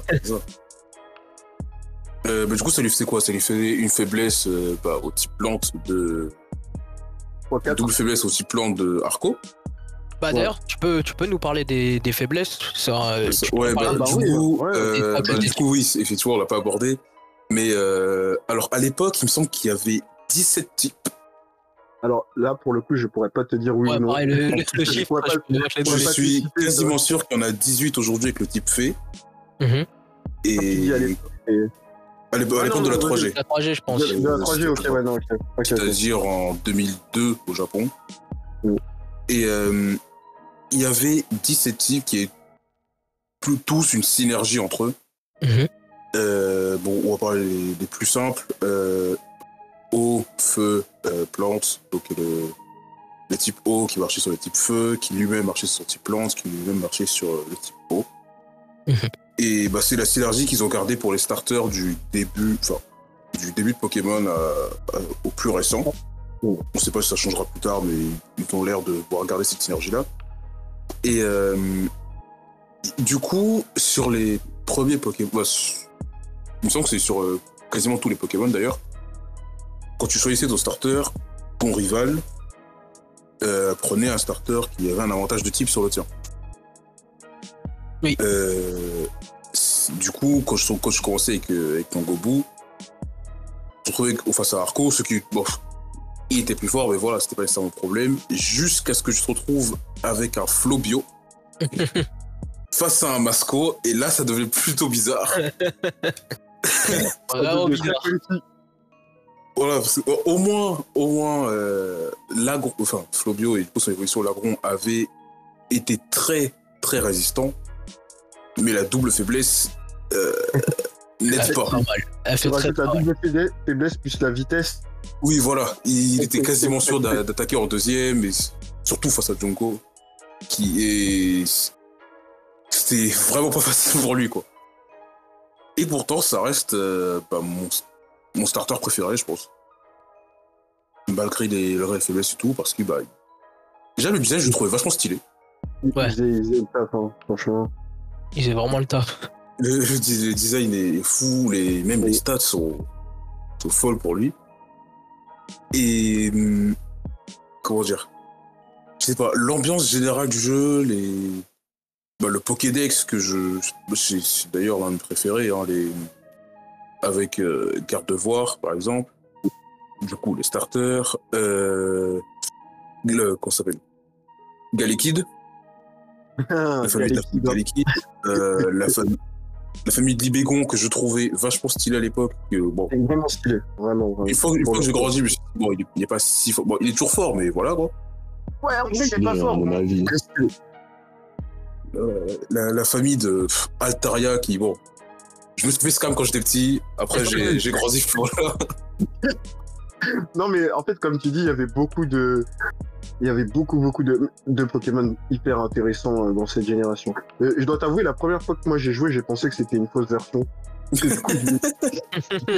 Speaker 2: Euh, bah, du coup, ça lui faisait quoi? Ça lui faisait une faiblesse euh, bah, au type plante de. Double faiblesse au type plante de Arco?
Speaker 4: Bah
Speaker 1: Ouais.
Speaker 4: d'ailleurs, tu peux, tu peux nous parler des, des faiblesses. Ça, euh,
Speaker 2: ouais, bah,
Speaker 1: bah
Speaker 2: du,
Speaker 1: oui,
Speaker 2: coup,
Speaker 1: ouais,
Speaker 2: euh, bah, du coup, oui, effectivement, on l'a pas abordé. Mais euh, alors, à l'époque, il me semble qu'il y avait 17 types.
Speaker 1: Alors là, pour le coup, je pourrais pas te dire oui
Speaker 4: Ouais,
Speaker 1: ou non.
Speaker 4: pareil, le, le, le
Speaker 1: Je
Speaker 4: chiffre,
Speaker 1: pourrais pas-
Speaker 4: je
Speaker 1: je
Speaker 2: Je suis quasiment sûr qu'il y en a 18 aujourd'hui avec le type
Speaker 1: dis à l'époque, et-
Speaker 2: à l'époque
Speaker 1: Ah,
Speaker 2: l'époque
Speaker 1: non,
Speaker 2: de la
Speaker 1: non,
Speaker 2: 3G.
Speaker 4: La 3G, je pense.
Speaker 1: De, de la 3G, ok, ouais, non, ok. ok, ok.
Speaker 2: c'est-à-dire en 2002 au Japon.
Speaker 1: Mm.
Speaker 2: Et euh, il y avait 17 types qui est plus tous une synergie entre eux.
Speaker 4: Mhm.
Speaker 2: Euh, bon, on va parler des, des plus simples. Euh, eau, feu, euh, plante. Donc le, le type eau qui marchait sur le type feu, qui lui-même marchait sur le type plante, qui lui-même marchait sur euh, le type eau.
Speaker 4: Mhm.
Speaker 2: Et bah, c'est la synergie qu'ils ont gardée pour les starters du début, enfin, du début de Pokémon à- à- au plus récent. On sait pas si ça changera plus tard, mais ils ont l'air de vouloir garder cette synergie-là. Et du coup, sur les premiers Pokémon, bah, il me semble que c'est sur euh, quasiment tous les Pokémon d'ailleurs, quand tu choisissais ton starter, ton rival euh, prenait un starter qui avait un avantage de type sur le tien.
Speaker 4: Oui.
Speaker 2: Euh, du coup, quand je, quand je commençais avec, avec ton Gobu, je trouvais que face à Arco, ce qui, bon, il était plus fort, mais voilà, c'était pas nécessairement un problème, jusqu'à ce que je te retrouve avec un Flobio *laughs* face à un Masco, et là, ça devenait plutôt bizarre. *laughs* *laughs*
Speaker 4: Vraiment bizarre.
Speaker 2: Voilà, au- moins, au moins, euh, Lagron, enfin, Flobio et du coup, son évolution Lagron avait été très, très résistant, mais la double faiblesse euh, *laughs* n'aide pas.
Speaker 4: Elle fait très
Speaker 1: la double faiblesse- plus la vitesse.
Speaker 2: Oui, voilà, il était quasiment sûr d'a- d'attaquer en deuxième, et surtout face à Junko, qui est. C'était vraiment pas *laughs* facile pour lui, quoi. Et pourtant, ça reste euh, bah, mon, mon starter préféré, je pense. Malgré les, les faiblesses et tout, parce que, bah. Déjà, le design, je le trouvais vachement stylé.
Speaker 1: Ils
Speaker 4: Ouais.
Speaker 1: faisaient- ils faisaient le taf, hein, franchement.
Speaker 4: Il fait vraiment le taf.
Speaker 2: Le, le design est fou, les, même les stats sont, sont folles pour lui. Et. hum, Comment dire? Je sais pas, l'ambiance générale du jeu, les. Bah, le Pokédex que je. C'est d'ailleurs l'un de mes préférés, hein, les. Avec euh, Gardevoir, par exemple. Du coup, les starters. Euh, le, ça s'appelle? Galekid.
Speaker 1: Ah,
Speaker 2: la famille, la famille euh, la, famille, la famille d'Ibégon que je trouvais vachement stylée à l'époque. que, Bon,
Speaker 1: vraiment stylé, vraiment. vraiment.
Speaker 2: une fois, une fois que j'ai grandi, je bon, il est, il est pas si fort. Bon, il est toujours fort, mais voilà quoi.
Speaker 1: Ouais, en vrai, il est
Speaker 3: Stylé,
Speaker 1: pas
Speaker 3: à
Speaker 1: fort.
Speaker 3: mon avis.
Speaker 2: Euh, la, la famille de pff, Altaria qui, bon, je me suis fait scam quand j'étais petit. Après, j'ai *laughs* j'ai grandi. *laughs* Voilà.
Speaker 1: Non, mais en fait, comme tu dis, il y avait beaucoup de. Il y avait beaucoup, beaucoup de, de Pokémon hyper intéressants euh, dans cette génération. Euh, je dois t'avouer, la première fois que moi j'ai joué, j'ai pensé que c'était une fausse version. *laughs* J'ai-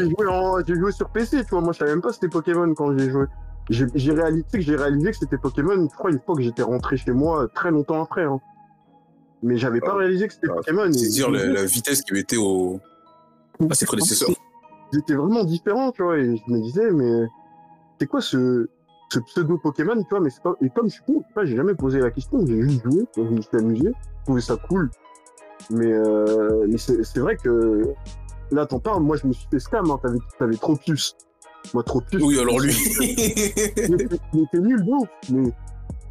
Speaker 1: joué, en- j'ai joué sur PC, tu vois. Moi, je savais même pas que c'était Pokémon quand j'ai joué. J'ai j'ai réalisé, tu sais que j'ai réalisé que c'était Pokémon, je crois, une fois que j'étais rentré chez moi, très longtemps après. hein. Mais j'avais pas
Speaker 2: Ah,
Speaker 1: réalisé que c'était
Speaker 2: ah,
Speaker 1: Pokémon.
Speaker 2: C'est dire la, la vitesse qui mettait au, à ses prédécesseurs.
Speaker 1: ils étaient vraiment différents, tu vois, et je me disais, mais c'est quoi ce, ce pseudo Pokémon, tu vois, mais c'est pas, et comme je suis con, tu vois, j'ai jamais posé la question, j'ai juste joué, je me suis amusé, je trouvais ça cool, mais, euh, mais c'est c'est vrai que, là, t'en parles, moi, je me suis fait scam, hein, t'avais, t'avais trop plus. Moi, trop plus.
Speaker 2: Oui, alors lui.
Speaker 1: Il était, était nul, ouf, mais,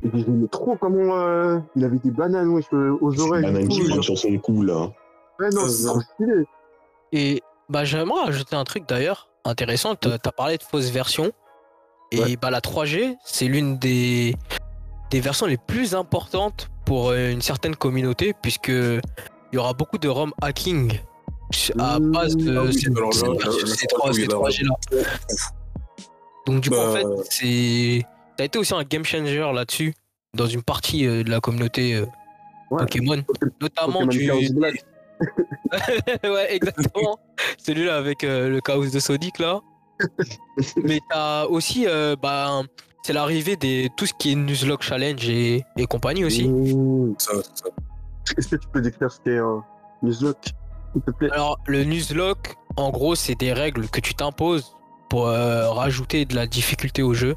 Speaker 1: et j'aimais trop comment, euh, il avait des bananes, euh, aux oreilles. et
Speaker 3: Banane
Speaker 1: tout,
Speaker 3: qui sur son cou, là.
Speaker 1: Ouais, non, c'est trop stylé.
Speaker 4: Et bah, j'aimerais ajouter un truc d'ailleurs intéressant. Tu as parlé de fausse version. Et
Speaker 1: Ouais.
Speaker 4: bah, la 3G, c'est l'une des, des versions les plus importantes pour euh, une certaine communauté, puisque il y aura beaucoup de ROM hacking à
Speaker 1: Mmh,
Speaker 4: base de
Speaker 2: ah oui,
Speaker 4: ces
Speaker 2: là,
Speaker 4: 3,
Speaker 2: oui,
Speaker 4: ces
Speaker 2: là,
Speaker 4: 3G là. Donc du coup, en
Speaker 2: Bah,
Speaker 4: fait, c'est. T'as été aussi un game changer là-dessus, dans une partie euh, de la communauté euh,
Speaker 1: Ouais.
Speaker 4: Pokémon, notamment
Speaker 1: Pokémon
Speaker 4: du. *laughs* Ouais, exactement. *laughs* Celui-là avec euh, le chaos de Sonic là. *laughs* Mais t'as aussi, euh, bah, c'est l'arrivée des tout ce qui est Nuzlocke Challenge et, et compagnie aussi.
Speaker 1: Mmh.
Speaker 2: Ça, ça.
Speaker 1: Est-ce que tu peux décrire ce qu'est un Nuzlocke, s'il te plaît?
Speaker 4: Alors, le Nuzlocke, en gros, c'est des règles que tu t'imposes pour euh, rajouter de la difficulté au jeu.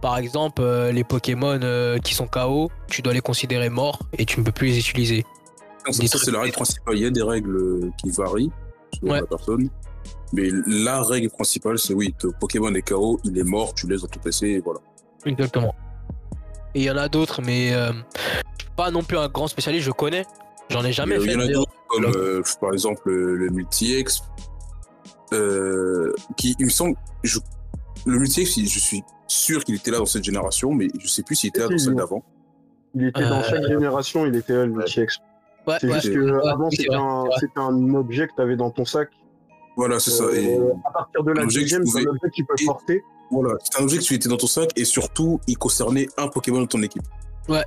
Speaker 4: Par exemple, euh, les Pokémon euh, qui sont KO, tu dois les considérer morts et tu ne peux plus les utiliser.
Speaker 2: Ça, c'est la règle principale. Il y a des règles euh, qui varient selon
Speaker 4: Ouais.
Speaker 2: la personne. Mais la règle principale, c'est oui, ton Pokémon est KO, il est mort, tu laisses dans ton PC et voilà.
Speaker 4: Exactement. Et il y en a d'autres, mais euh, pas non plus un grand spécialiste, je connais. J'en ai jamais
Speaker 2: il y,
Speaker 4: fait.
Speaker 2: en a d'autres, comme par exemple le, euh, qui, il me semble, je, le multi-ex, je suis sûr qu'il était là dans cette génération, mais je sais plus s'il était là dans celle d'avant.
Speaker 1: Il était dans
Speaker 4: Euh,
Speaker 1: chaque génération, il était là, le multi-ex.
Speaker 4: Ouais,
Speaker 1: C'est
Speaker 4: ouais.
Speaker 1: juste que
Speaker 4: Ouais,
Speaker 1: avant c'était un, objet que tu avais dans ton sac.
Speaker 2: Voilà, c'est ça. Et
Speaker 1: Euh, à partir de la
Speaker 2: que
Speaker 1: deuxième,
Speaker 2: tu
Speaker 1: c'est un objet que tu peux
Speaker 2: et-
Speaker 1: porter.
Speaker 2: voilà, c'est un objet qui était dans ton sac et surtout, il concernait un Pokémon de ton équipe.
Speaker 1: Ouais,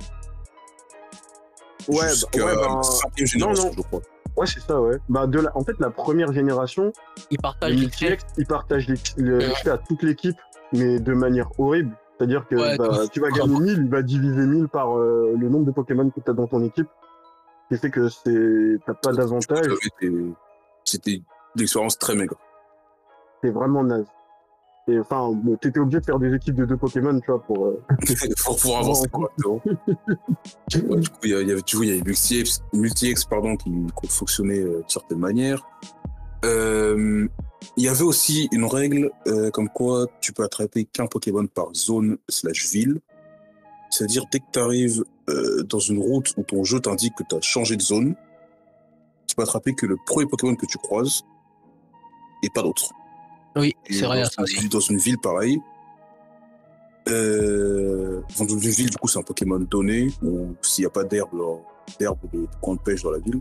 Speaker 2: Jusqu'à
Speaker 1: bah, ouais, bah,
Speaker 2: cinquième génération,
Speaker 1: non.
Speaker 2: je crois.
Speaker 1: Ouais, c'est ça, ouais. Bah, de la, en fait, la première génération,
Speaker 4: Ils
Speaker 1: le
Speaker 4: partagent les clés.
Speaker 1: multi-ex, il partage les- le l'XP à toute l'équipe, mais de manière horrible. C'est-à-dire que
Speaker 4: Ouais,
Speaker 1: bah, *laughs* tu vas gagner 1000, il va diviser 1000 par euh, le nombre de Pokémon que tu as dans ton équipe. Ce qui fait que c'est t'as pas d'avantage,
Speaker 2: C'était- C'était une expérience très maigre.
Speaker 1: c'est vraiment naze. Et enfin, bon, t'étais obligé de faire des équipes de deux Pokémon, tu vois, pour. euh, *laughs*
Speaker 2: pour pouvoir avancer. *laughs* Ouais, du coup, il y, avait, tu vois, il y avait multi-ex, multi-ex, pardon, qui, qui fonctionnait euh, d'une certaine manière. Euh, il y avait aussi une règle euh, comme quoi tu peux attraper qu'un Pokémon par zone slash ville. C'est-à-dire, dès que tu arrives dans une route où ton jeu t'indique que tu as changé de zone, tu peux attraper que le premier Pokémon que tu croises et pas d'autre.
Speaker 4: Oui, c'est vrai,
Speaker 2: dans une Dans une ville pareille. Euh, dans une ville, du coup, c'est un Pokémon donné, ou s'il n'y a pas d'herbe, d'herbe de coin de pêche dans la ville.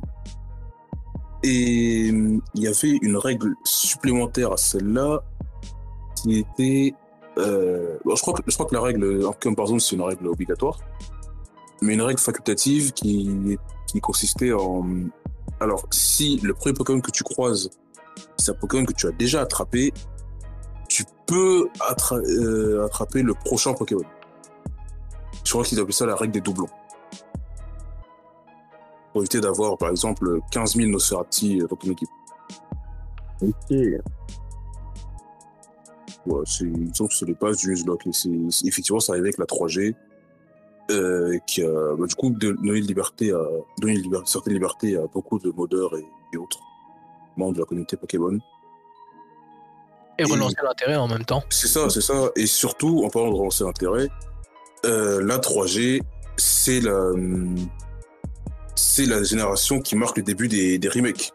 Speaker 2: Et il y avait une règle supplémentaire à celle-là, qui était. euh, bon, je, crois que, je crois que la règle, en par zone, c'est une règle obligatoire, mais une règle facultative qui, qui consistait en. Alors, si le premier Pokémon que tu croises, c'est un Pokémon que tu as déjà attrapé, tu peux attra- euh, attraper le prochain Pokémon. Je crois qu'ils appellent ça la règle des doublons. Pour éviter d'avoir, par exemple, 15 000 Nosferati dans ton équipe.
Speaker 1: Ok.
Speaker 2: Ouais, c'est, il me semble que du Nuzlocke. Et c'est, c'est- effectivement, ça arrivait avec la 3G, euh, qui a, bah, du coup, donné une liberté à, donné une liber- certaine liberté à beaucoup de modeurs et, et autres membres de la communauté Pokémon.
Speaker 4: Et relancer l'intérêt en même temps.
Speaker 2: C'est ça, c'est ça. Et surtout, en parlant de relancer l'intérêt, euh, la 3G, c'est la, hum, c'est la génération qui marque le début des, des remakes.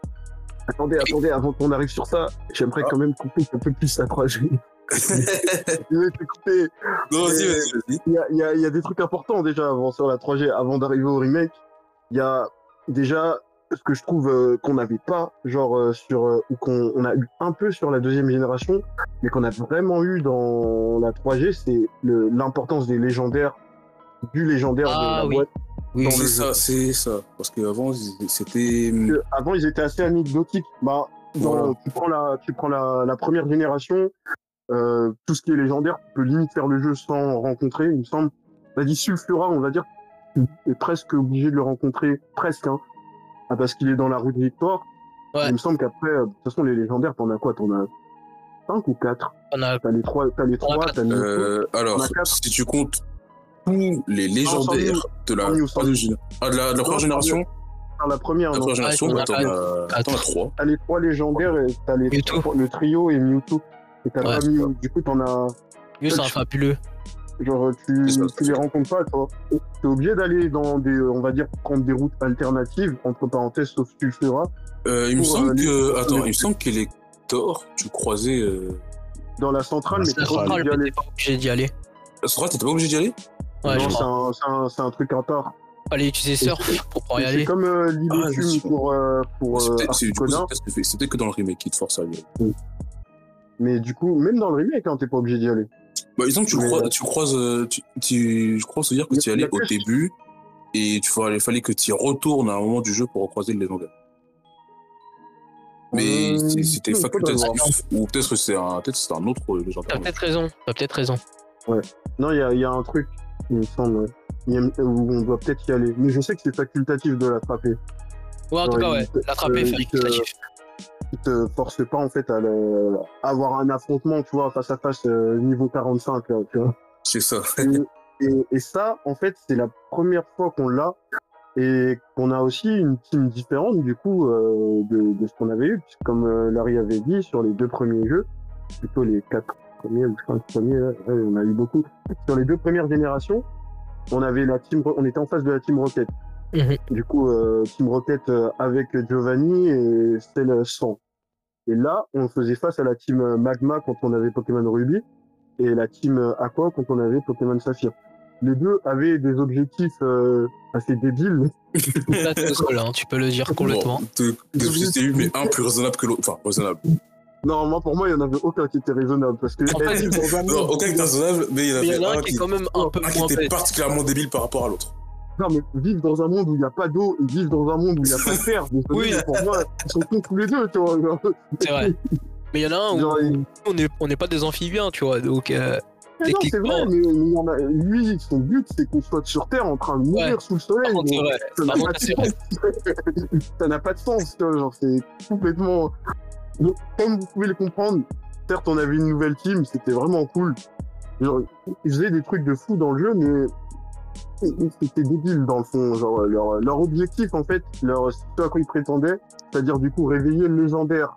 Speaker 1: Attendez, attendez, avant qu'on arrive sur ça, j'aimerais
Speaker 2: Ah.
Speaker 1: quand même couper un peu plus la 3G. *laughs* Je vais te couper.
Speaker 2: Non, vas-y,
Speaker 1: Et-
Speaker 2: vas-y.
Speaker 1: Il y y a des trucs importants déjà avant sur la 3G, avant d'arriver au remake. Il y a déjà ce que je trouve euh, qu'on n'avait pas, genre euh, sur euh, ou qu'on on a eu un peu sur la deuxième génération, mais qu'on a vraiment eu dans la 3G, c'est le- l'importance des légendaires, du légendaire
Speaker 4: Ah
Speaker 1: de la
Speaker 4: oui.
Speaker 1: boîte.
Speaker 4: Oui,
Speaker 2: C'est ça, c'est ça. Parce qu'avant, c'était.
Speaker 1: avant ils étaient assez anecdotiques. Bah, dans-
Speaker 2: Voilà.
Speaker 1: tu prends la, tu prends la, la première génération, euh, tout ce qui est légendaire, tu peux limite faire le jeu sans rencontrer, il me semble. On a dit Sulfura, on va dire, tu es presque obligé de le rencontrer, presque, hein, Ah, parce qu'il est dans la rue de Victoire.
Speaker 4: Ouais.
Speaker 1: Il me semble qu'après, euh, de toute façon, les légendaires, t'en as quoi? T'en as 5 ou 4
Speaker 4: On a
Speaker 1: T'as les 3, t'as les
Speaker 4: On a
Speaker 1: trois,
Speaker 4: quatre.
Speaker 1: t'as Mewtwo.
Speaker 2: Euh, alors, si tu comptes tous les légendaires de la
Speaker 1: Mew,
Speaker 2: ah, de la, de la première génération,
Speaker 1: la première,
Speaker 2: la première génération,
Speaker 4: on a
Speaker 2: bah, t'en as
Speaker 4: Quatre.
Speaker 2: t'en as trois.
Speaker 1: T'as les trois légendaires et t'as les
Speaker 4: Mewtwo.
Speaker 1: le trio et Mewtwo. Et t'as
Speaker 4: Ouais.
Speaker 1: pas Mew. Du coup, t'en as
Speaker 4: Mieux, c'est un fabuleux.
Speaker 1: Genre, tu,
Speaker 2: ça,
Speaker 1: tu les rencontres pas, toi. T'es obligé d'aller dans des, euh, on va dire, prendre des routes alternatives, entre parenthèses, sauf Sulfura,
Speaker 2: Euh, il me
Speaker 1: Pour,
Speaker 2: semble
Speaker 1: euh,
Speaker 2: que. Attends, il me semble que les Thor, tu croisais. Euh...
Speaker 1: dans la centrale,
Speaker 3: La
Speaker 1: mais t'es pas
Speaker 3: centrale,
Speaker 1: obligé d'y aller.
Speaker 4: t'es pas obligé d'y aller.
Speaker 2: Sora, t'étais pas obligé d'y aller?
Speaker 4: Ouais,
Speaker 1: non, c'est un, c'est un, truc à part.
Speaker 4: Fallait utiliser Surf pour pouvoir y
Speaker 1: C'est
Speaker 4: aller.
Speaker 1: comme euh,
Speaker 2: Ah,
Speaker 1: pour, euh, pour
Speaker 2: C'est
Speaker 1: euh,
Speaker 2: peut-être du coup,
Speaker 1: Arcona.
Speaker 2: c'est peut-être- c'est peut-être que dans le remake qui te force à y aller.
Speaker 1: Mais du coup, même dans le remake, hein, t'es pas obligé d'y aller.
Speaker 2: Bah, disons que tu,
Speaker 1: Mais,
Speaker 2: crois,
Speaker 1: euh,
Speaker 2: tu croises. euh, Tu, tu- je crois se dire que
Speaker 1: Il
Speaker 2: tu y
Speaker 1: il
Speaker 2: allais au début et tu fallait, fallait que tu y retournes à un moment du jeu pour recroiser le légendaire. Mais
Speaker 1: Euh,
Speaker 2: c'était facultatif. Ou peut-être que c'est un, peut c'est un autre légendaire.
Speaker 4: T'as peut-être raison. T'as peut-être raison.
Speaker 1: Non, il y a, il y a un truc, il me semble, ouais. Il y a- où on doit peut-être y aller. Mais je sais que c'est facultatif de l'attraper.
Speaker 4: Ouais, en tout
Speaker 1: Ouais,
Speaker 4: cas, ouais.
Speaker 1: il
Speaker 4: L'attraper,
Speaker 1: euh, qui te force pas, en fait, à le- avoir un affrontement, tu vois, face à face, euh, niveau 45, là, tu vois.
Speaker 2: C'est ça.
Speaker 1: Et, et, et ça, en fait, c'est la première fois qu'on l'a et qu'on a aussi une team différente du coup euh, de, de ce qu'on avait eu, puisque comme euh, Larry avait dit, sur les deux premiers jeux, plutôt les quatre premiers ou cinq premiers, là, on a eu beaucoup. Sur les deux premières générations, on avait la team, on était en face de la team Rocket.
Speaker 4: Mhm.
Speaker 1: Du coup, euh, team Rocket euh, avec Giovanni et celle sans. Et là, on faisait face à la team euh, Magma quand on avait Pokémon Ruby et la team Aqua quand on avait Pokémon Saphir. Les deux avaient des objectifs euh, assez débiles. *laughs*
Speaker 4: Là, sol, hein, tu peux le dire complètement.
Speaker 2: Bon, deux- des objectifs, mais un plus raisonnable que l'autre. Enfin, raisonnable.
Speaker 1: Non, moi, pour moi, il y en avait aucun qui était raisonnable parce que
Speaker 4: En
Speaker 1: elle
Speaker 2: Non, aucun qui était raisonnable, mais il y en avait
Speaker 4: un
Speaker 2: un
Speaker 4: qui est quand même un peu
Speaker 2: un qui était particulièrement débile par rapport à l'autre.
Speaker 1: Non, mais vivre dans un monde où il n'y a pas d'eau et vivre dans un monde où il n'y a pas de terre, *laughs* désolé,
Speaker 4: Oui.
Speaker 1: pour moi, ils sont cons tous les deux, tu vois.
Speaker 4: C'est vrai. Mais il y en a un où
Speaker 1: Genre,
Speaker 4: on n'est on pas des amphibiens, tu vois. Donc, euh,
Speaker 1: Mais non, c'est vrai, mais, mais il y en a- lui, son but, c'est qu'on soit sur Terre en train de mourir
Speaker 4: Ouais.
Speaker 1: sous le soleil.
Speaker 4: contre, c'est
Speaker 1: donc
Speaker 4: vrai.
Speaker 1: Ça n'a pas de sens. *laughs* ça n'a pas de sens, tu vois, genre, c'est complètement. Donc, comme vous pouvez le comprendre, certes, on avait une nouvelle team, c'était vraiment cool. Genre, ils faisaient des trucs de fou dans le jeu, mais c'était débile dans le fond. Genre, leur, leur objectif, en fait, leur, ce à quoi ils prétendaient, c'est-à-dire du coup réveiller le légendaire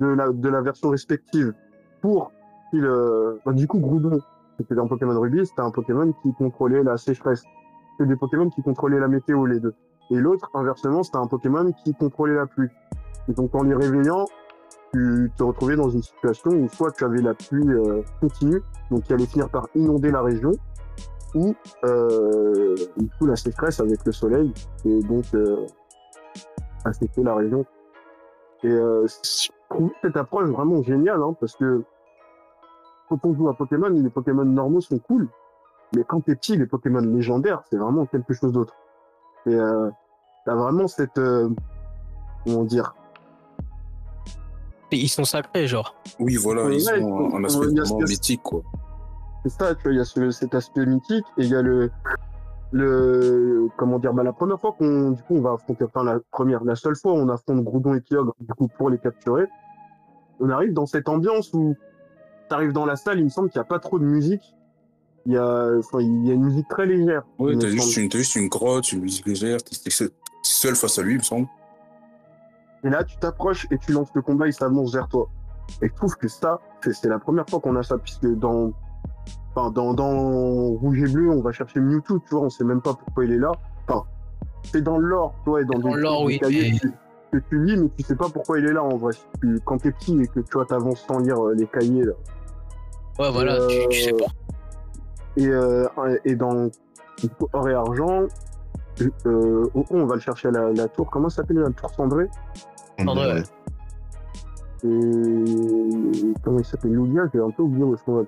Speaker 1: de la, de la version respective pour qu'il. euh, bah, du coup, Groudon, c'était dans Pokémon Ruby, c'était un Pokémon qui contrôlait la sécheresse. C'était des Pokémon qui contrôlaient la météo, les deux. Et l'autre, inversement, c'était un Pokémon qui contrôlait la pluie. Et donc, en les réveillant, tu te retrouvais dans une situation où soit tu avais la pluie euh, continue, donc qui allait finir par inonder la région, ou euh, du coup la sécheresse avec le soleil, et donc euh, assécher la région. Et euh, je trouve cette approche vraiment géniale, hein, parce que quand on joue à Pokémon, les Pokémon normaux sont cool, mais quand t'es petit, les Pokémon légendaires, c'est vraiment quelque chose d'autre. Et euh, t'as vraiment cette... euh, comment dire?
Speaker 4: Ils sont sacrés, genre.
Speaker 2: Oui, voilà,
Speaker 1: Ouais,
Speaker 2: ils
Speaker 1: ouais,
Speaker 2: ont un aspect vraiment mythique, quoi.
Speaker 1: C'est ça, tu vois, il y a ce- cet aspect mythique et il y a le, le, comment dire, bah, la première fois qu'on, du coup, on va affronter, enfin, la première, la seule fois où on affronte Groudon et Kyogre, du coup, pour les capturer, on arrive dans cette ambiance où t'arrives dans la salle, il me semble qu'il n'y a pas trop de musique. Il y a, enfin, il y a une musique très légère. Me
Speaker 2: t'as juste, une, t'as juste une grotte, une musique légère, t'es seul- face à lui, il me semble.
Speaker 1: Et là, tu t'approches et tu lances le combat, il s'avance vers toi. Et je trouve que ça, c'est c'est la première fois qu'on a ça, puisque dans, enfin, dans, dans Rouge et Bleu, on va chercher Mewtwo, tu vois, on sait même pas pourquoi il est là. Enfin, c'est dans l'or, toi, et dans,
Speaker 4: Dans l'or, oui, mais-
Speaker 1: que, que tu lis, mais tu sais pas pourquoi il est là en vrai. Tu- quand t'es petit et que tu vois, t'avances sans lire euh, les cahiers, là.
Speaker 4: Ouais, voilà, tu, tu sais
Speaker 1: Euh,
Speaker 4: pas.
Speaker 1: Et, euh, et dans or et argent, euh, on va le chercher à la, la tour. Comment ça s'appelle la tour cendrée
Speaker 4: André, ouais.
Speaker 1: Et comment il s'appelle? Lugia J'ai un peu oublié où qu'on va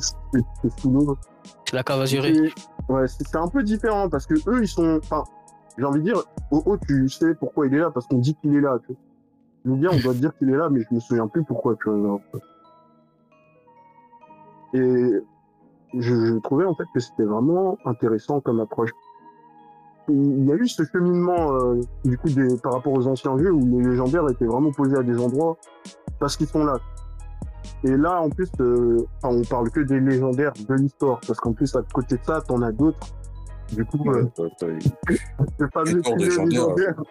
Speaker 1: c'est- sous l'eau.
Speaker 4: C'est la cave azurée.
Speaker 1: Ouais, c'est un peu différent parce que eux, ils sont. Enfin, j'ai envie de dire, au haut, tu sais pourquoi il est là parce qu'on dit qu'il est là. Tu vois. Lugia, on doit dire qu'il est là, mais je me souviens plus pourquoi. Tu vois. Et je, je trouvais en fait que c'était vraiment intéressant comme approche. Il y a eu ce cheminement euh, du coup des, par rapport aux anciens jeux où les légendaires étaient vraiment posés à des endroits parce qu'ils sont là. Et là, en plus, euh, enfin, on parle que des légendaires de l'histoire parce qu'en plus, à côté de ça, t'en as d'autres. Du coup, euh, *laughs* le fameux trio
Speaker 2: légendaire.
Speaker 1: légendaire.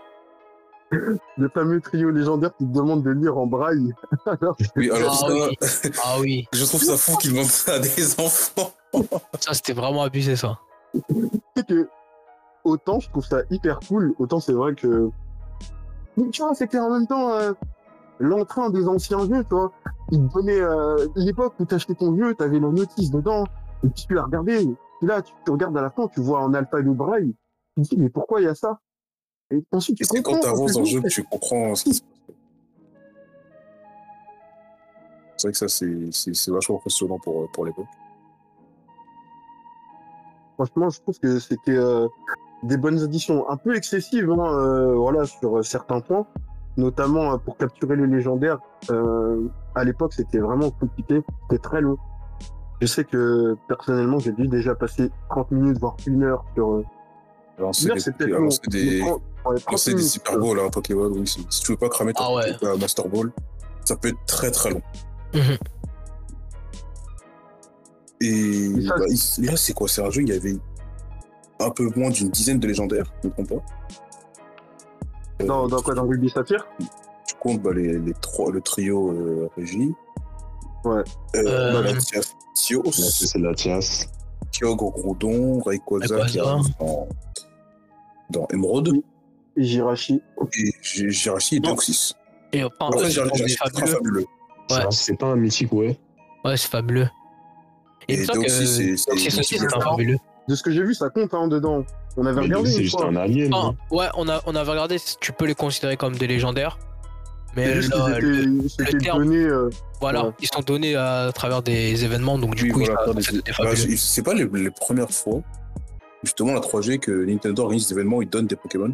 Speaker 1: Le fameux trio légendaire qui te demande de lire en braille. *laughs* Alors,
Speaker 2: Oui, alors
Speaker 4: Ah
Speaker 2: ça,
Speaker 4: oui. Ah oui,
Speaker 2: je trouve ça fou qu'ils demandent ça à des *laughs* enfants.
Speaker 4: ça c'était vraiment abusé ça.
Speaker 1: c'est que autant je trouve ça hyper cool, autant c'est vrai que. Mais tu vois, c'est qu'en même temps, euh, l'entrain des anciens jeux, tu vois, ils te donnaient euh, l'époque où t'achetais ton jeu, t'avais la notice dedans, et puis tu la regardais, et là, tu, tu regardes à la fin, tu vois en alpha de braille, tu te dis, mais pourquoi il y a ça? Et ensuite, tu
Speaker 2: c'est quand t'avances dans le jeu que tu comprends ce qui se passe. C'est vrai que ça, c'est- c'est c'est vachement impressionnant pour, pour l'époque.
Speaker 1: Franchement, je trouve que c'était euh, des bonnes additions, un peu excessives, hein, euh, voilà, sur euh, certains points, notamment euh, pour capturer les légendaires. Euh, à l'époque, c'était vraiment compliqué, c'était très long. Je sais que personnellement, j'ai dû déjà passer 30 minutes, voire une heure sur.
Speaker 2: Lancer
Speaker 1: une heure,
Speaker 2: des,
Speaker 1: c'est
Speaker 2: des,
Speaker 1: 30 ouais, 30
Speaker 2: lancer des
Speaker 1: minutes,
Speaker 2: Super Balls à un Pokémon, oui. Si, tu veux pas cramer ton
Speaker 4: Ah ouais.
Speaker 2: Master Ball, ça peut être très très long.
Speaker 4: Mhm.
Speaker 2: Et
Speaker 1: ça,
Speaker 2: bah, il- là, c'est quoi? C'est un jeu, il y avait un peu moins d'une dizaine de légendaires, je ne comprends pas. Euh,
Speaker 1: Dans, dans quoi Dans Ruby Saphir?
Speaker 2: Tu comptes bah, les, les trois, le trio euh, Régie.
Speaker 1: Ouais.
Speaker 2: Euh,
Speaker 4: Euh,
Speaker 2: bah, la Tios,
Speaker 3: c'est la Tias.
Speaker 2: Kyogre Groudon, Rayquaza qui arrive dans, dans Emerald,
Speaker 1: et Jirachi.
Speaker 2: et Jirachi et
Speaker 4: Non.
Speaker 2: Deoxys.
Speaker 4: Et enfin,
Speaker 2: Après,
Speaker 4: eux,
Speaker 2: Jirachi,
Speaker 4: c'est
Speaker 2: très
Speaker 4: fabuleux. Ouais.
Speaker 3: C'est pas un mythique, ouais.
Speaker 4: Ouais, c'est fabuleux. Et,
Speaker 2: Et
Speaker 4: que
Speaker 2: c'est-
Speaker 4: un fabuleux.
Speaker 1: De ce que j'ai vu, ça compte hein, dedans. On avait
Speaker 3: Mais
Speaker 1: regardé
Speaker 3: c'est juste un alien. Hein.
Speaker 4: ouais, on, a, on avait regardé, tu peux les considérer comme des légendaires. Mais
Speaker 1: juste
Speaker 4: là, le-
Speaker 1: étaient, c'était
Speaker 4: terme-
Speaker 1: donné. euh,
Speaker 4: voilà,
Speaker 1: Ouais.
Speaker 4: ils sont donnés à travers des événements, donc du
Speaker 2: Oui,
Speaker 4: coup,
Speaker 2: voilà, des- Bah, c'est pas les, les premières fois, justement, la 3G, que Nintendo organise des événements, ils donnent des Pokémon.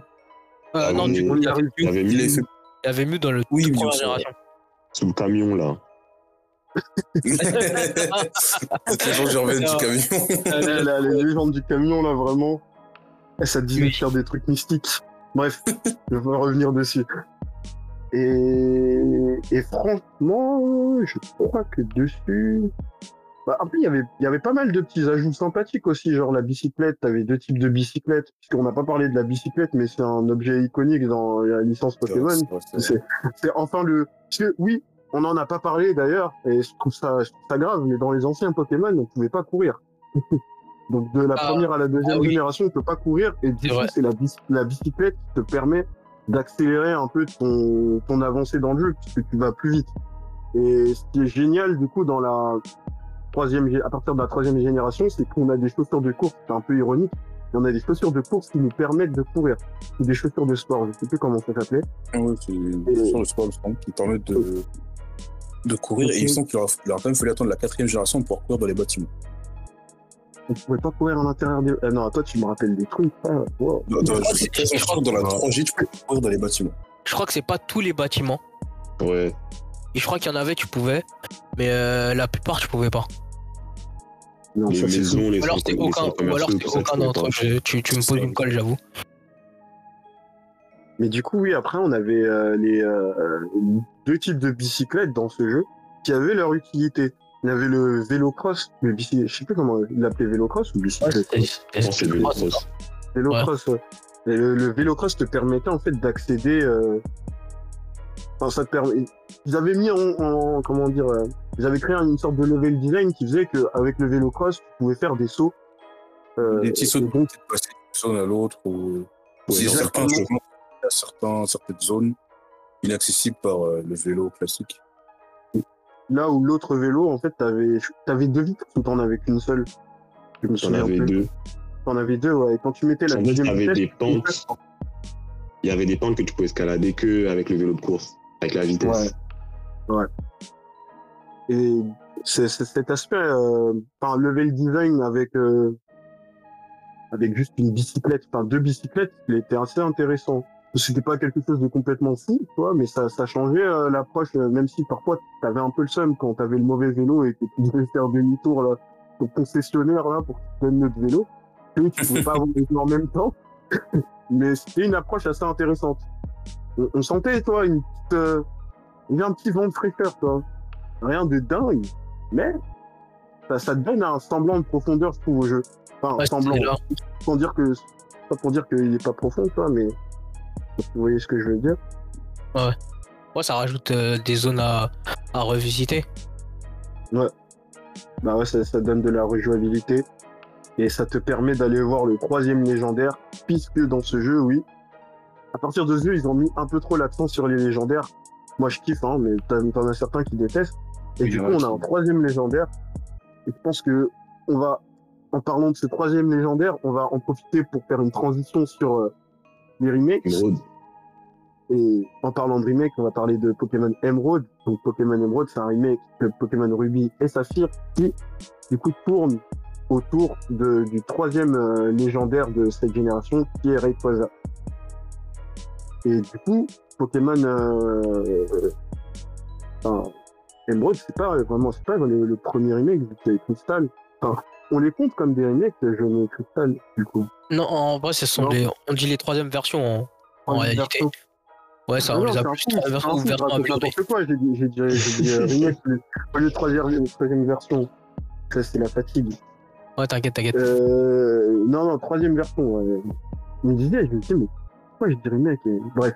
Speaker 4: Euh,
Speaker 3: Ah
Speaker 4: non,
Speaker 3: oui,
Speaker 4: du coup, il
Speaker 1: y
Speaker 4: avait mieux dans le
Speaker 2: Oui,
Speaker 4: première génération.
Speaker 3: sous le camion, là.
Speaker 2: Les gens qui reviennent du camion.
Speaker 1: la, la- les légendes du camion, là, vraiment. Ça te dit de faire des trucs mystiques. Bref, *laughs* je vais revenir dessus. Et, et franchement, je crois que dessus. Bah, après, il y avait, il y avait pas mal de petits ajouts sympathiques aussi, genre la bicyclette. T'avais deux types de bicyclettes, puisqu'on n'a pas parlé de la bicyclette, mais c'est un objet iconique dans la licence Pokémon.
Speaker 2: C'est
Speaker 1: enfin le. Parce que oui, on n'en a pas parlé d'ailleurs, et je trouve ça, je trouve ça grave, mais dans les anciens Pokémon, on pouvait pas courir. *laughs* Donc de la
Speaker 4: Ah,
Speaker 1: première à la deuxième
Speaker 4: ah oui.
Speaker 1: génération, on peut pas courir, et du
Speaker 4: C'est
Speaker 1: coup, c'est la, bicy- la bicyclette qui te permet d'accélérer un peu ton, ton avancée dans le jeu, puisque tu vas plus vite. Et ce qui est génial, du coup, dans la troisième, à partir de la troisième génération, c'est qu'on a des chaussures de course, c'est un peu ironique, mais on a des chaussures de course qui nous permettent de courir. Ou des chaussures de sport, je sais plus comment ça s'appelait.
Speaker 2: Ah ouais, c'est sur le sport, il me semble, qui permettent de, de courir. Et il me semble qu'il leur, il leur a quand même fallu attendre la quatrième génération pour courir dans les bâtiments.
Speaker 1: On pouvait pas courir à l'intérieur des. Ah non, toi, tu me rappelles des trucs. Ah, wow.
Speaker 2: Dans, dans-
Speaker 4: crois
Speaker 2: je
Speaker 4: je
Speaker 2: sûr que dans la
Speaker 3: crois-
Speaker 2: 3G, tu peux courir dans les bâtiments.
Speaker 4: Je crois que c'est pas tous les bâtiments.
Speaker 3: Ouais.
Speaker 4: Et je crois qu'il y en avait, tu pouvais. Mais euh, la plupart, tu pouvais pas.
Speaker 1: Non,
Speaker 3: Les
Speaker 1: ça,
Speaker 3: maisons, les
Speaker 4: Ou alors c'est aucun, ou alors aucun
Speaker 3: pouvais
Speaker 4: d'entre
Speaker 3: pas.
Speaker 4: eux. Tu, tu me poses une colle, j'avoue.
Speaker 1: Mais du coup, oui, après, on avait euh, les euh, deux types de bicyclettes dans ce jeu qui avaient leur utilité. Il y avait le vélocross, le bici... je sais plus comment il l'appelait vélocross ou
Speaker 4: Ouais,
Speaker 1: bicyclette.
Speaker 3: c'est
Speaker 4: c'était-.
Speaker 1: Vélocross, ouais. Et le, le vélocross te permettait en fait d'accéder. euh, Enfin, ça te permet. Ils avaient mis en, en- comment dire, euh, ils avaient créé une sorte de level design qui faisait qu'avec le vélocross, tu pouvais faire des sauts. Euh,
Speaker 2: Des petits sauts de
Speaker 1: et donc,
Speaker 2: passer d'une zone à l'autre. Ou...
Speaker 3: Ouais,
Speaker 2: C'est certains,
Speaker 3: certains,
Speaker 2: certaines zones inaccessibles par euh, le vélo classique.
Speaker 1: Là où l'autre vélo, en fait, t'avais, t'avais deux vitres ou t'en avais qu'une seule? Je me souviens
Speaker 3: avais
Speaker 1: plus.
Speaker 3: deux.
Speaker 1: T'en avais deux, ouais. Et quand tu mettais la
Speaker 3: En
Speaker 1: deuxième
Speaker 3: t'avais
Speaker 1: vitesse,
Speaker 3: des pentes. Il y avait des pentes que tu pouvais escalader que avec le vélo de course, avec la vitesse.
Speaker 1: Ouais. Et c'est, cet aspect, euh, enfin, level design avec, euh, avec juste une bicyclette, enfin, deux bicyclettes, il était assez intéressant. C'était pas quelque chose de complètement fou, mais ça, ça changeait euh, l'approche, euh, même si parfois t'avais un peu le seum quand t'avais le mauvais vélo et que tu devais faire demi-tour là, au concessionnaire là pour que tu donnes notre vélo. Et tu pouvais pas avoir les deux en même temps. *laughs* mais c'était une approche assez intéressante. On, on sentait, toi, une petite, euh, un petit vent de fraîcheur, toi. Rien de dingue, mais ça, ça te donne un semblant de profondeur, je trouve, au jeu. Enfin,
Speaker 4: Ouais,
Speaker 1: semblant. Sans dire que, pas pour dire qu'il est pas profond, toi, mais vous voyez ce que je veux dire?
Speaker 4: Ouais, ça rajoute euh, des zones à, à revisiter.
Speaker 1: Bah ouais, ça, ça donne de la rejouabilité. Et ça te permet d'aller voir le troisième légendaire, puisque dans ce jeu, oui, à partir de ce jeu, ils ont mis un peu trop l'accent sur les légendaires. Moi, je kiffe, hein, mais t'en as certains qui détestent. Et
Speaker 2: Oui,
Speaker 1: du coup,
Speaker 2: ouais,
Speaker 1: on a un troisième légendaire. Et je pense que on va, en parlant de ce troisième légendaire, on va en profiter pour faire une transition sur euh, les remakes. Et en parlant de remake, on va parler de Pokémon Emerald. Donc Pokémon Emerald, c'est un remake de Pokémon Ruby et Saphir qui, du coup, tourne autour de, du troisième euh, légendaire de cette génération, qui est Rayquaza. Et du coup, Pokémon euh, euh, enfin, Emerald, c'est pas vraiment, c'est pas le, le premier remake a Crystal. Enfin, on les compte comme des remakes, Jaune et Crystal, du coup.
Speaker 4: Non, en vrai, ce sont les, on dit les troisième versions en, réalité.
Speaker 1: version
Speaker 4: Ouais, ça,
Speaker 1: Ah
Speaker 4: on les a
Speaker 1: c'est
Speaker 4: plus troisième
Speaker 1: c'est
Speaker 4: version ou version améliorée.
Speaker 1: n'importe quoi, j'ai dit, j'ai dit, euh, remake, au lieu de troisième, troisième version. Ça, c'est la fatigue.
Speaker 4: Ouais, t'inquiète, t'inquiète.
Speaker 1: Euh, non, non, troisième version. Ouais. Je me disais, je me disais, mais pourquoi je dis remake et... Bref.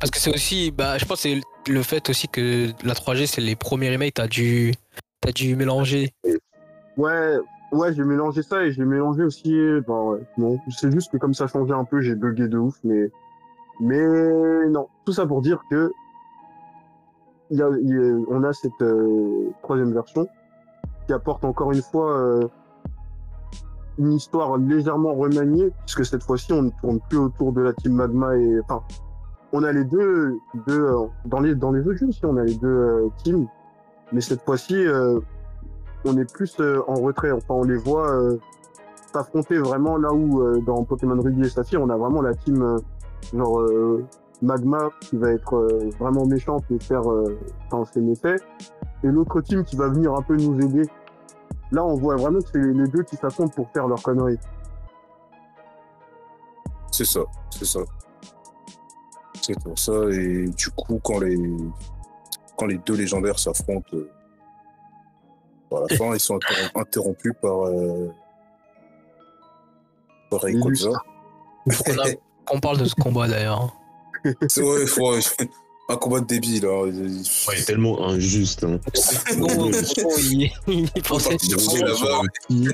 Speaker 4: Parce que c'est aussi, bah, je pense que c'est le fait aussi que la 3G, c'est les premiers remakes, t'as dû, t'as dû mélanger.
Speaker 1: Ouais, ouais, j'ai mélangé ça et j'ai mélangé aussi. Bah, ouais, non, c'est juste que comme ça changeait un peu, j'ai bugué de ouf, mais. Mais non, tout ça pour dire que. Y a, y a- on a cette euh, troisième version qui apporte encore une fois euh, une histoire légèrement remaniée, puisque cette fois-ci, on ne tourne plus autour de la team Magma et. Enfin, on a les deux. deux euh, dans, les, dans les autres jeux aussi, on a les deux euh, teams, mais cette fois-ci. On est plus euh, en retrait. Enfin, on les voit euh, s'affronter vraiment là où euh, dans Pokémon Ruby et Saphir, on a vraiment la team genre Magma qui va être vraiment méchante et faire ses méfaits, et l'autre team qui va venir un peu nous aider. Là, on voit vraiment que c'est les deux qui s'affrontent pour faire leurs conneries.
Speaker 2: C'est ça, c'est ça. C'est pour ça. Et du coup, quand les, quand les deux légendaires s'affrontent, à la fin, ils sont interrom- interrompus par, euh, par
Speaker 4: qu'on a- parle de ce combat d'ailleurs.
Speaker 2: C'est ouais, faut- un combat de débile. Hein.
Speaker 3: Ouais, tellement injuste. Hein. *laughs*
Speaker 4: Non, il, il pensait.
Speaker 3: Il est
Speaker 2: sur
Speaker 3: sur
Speaker 2: là-bas.
Speaker 3: un petit-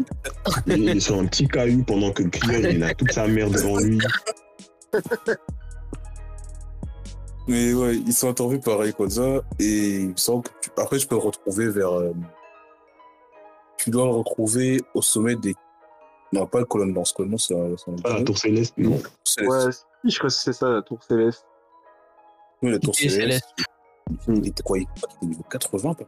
Speaker 3: caillou pendant que le crieur il a toute sa merde devant lui.
Speaker 2: Mais ouais, ils sont interrompus par Rayquaza et il me semble que tu- après, je peux le retrouver vers. euh, Tu dois le retrouver au sommet des. Non, pas le colonne lance. Colonne c'est
Speaker 3: Pas la tour céleste, non.
Speaker 2: Céleste.
Speaker 1: Ouais, si, je crois que c'est ça, la tour céleste.
Speaker 2: Oui, la tour
Speaker 4: Et
Speaker 2: céleste. Il était quoi Il était niveau 80 par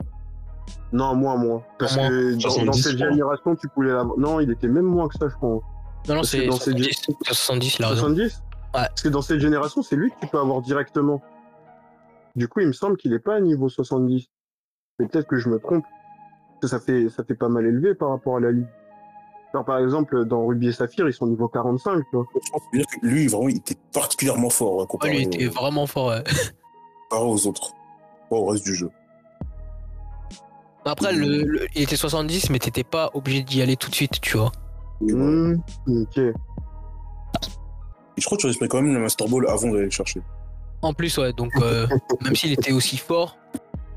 Speaker 1: Non, moins, moins. Parce
Speaker 4: Moins.
Speaker 1: que dans,
Speaker 3: 70,
Speaker 1: dans cette génération, tu pouvais l'avoir. Non, il était même moins que ça, je crois.
Speaker 4: Non, non, c'est
Speaker 1: dans ces
Speaker 4: 70. C'est 70, il a raison.
Speaker 1: 70 Parce que dans cette génération, c'est lui que tu peux avoir directement. Du coup, il me semble qu'il est pas à niveau 70. Mais peut-être que je me trompe. Ça fait, ça fait pas mal élevé par rapport à la ligue. Alors, par exemple, dans Ruby et Saphir, ils sont niveau 45, tu vois.
Speaker 2: Je pense que lui, vraiment, il était particulièrement fort Ouais, comparé,
Speaker 4: lui, il était vraiment fort. ouais. *laughs*
Speaker 2: comparé aux autres. Pas au reste du jeu.
Speaker 4: Après, le, le- il était 70, mais t'étais pas obligé d'y aller tout de suite, tu vois.
Speaker 1: Hmm, ok.
Speaker 2: Et je crois que tu respectes quand même le Master Ball avant d'aller le chercher.
Speaker 4: En plus, ouais, donc euh, *laughs* même s'il était aussi fort,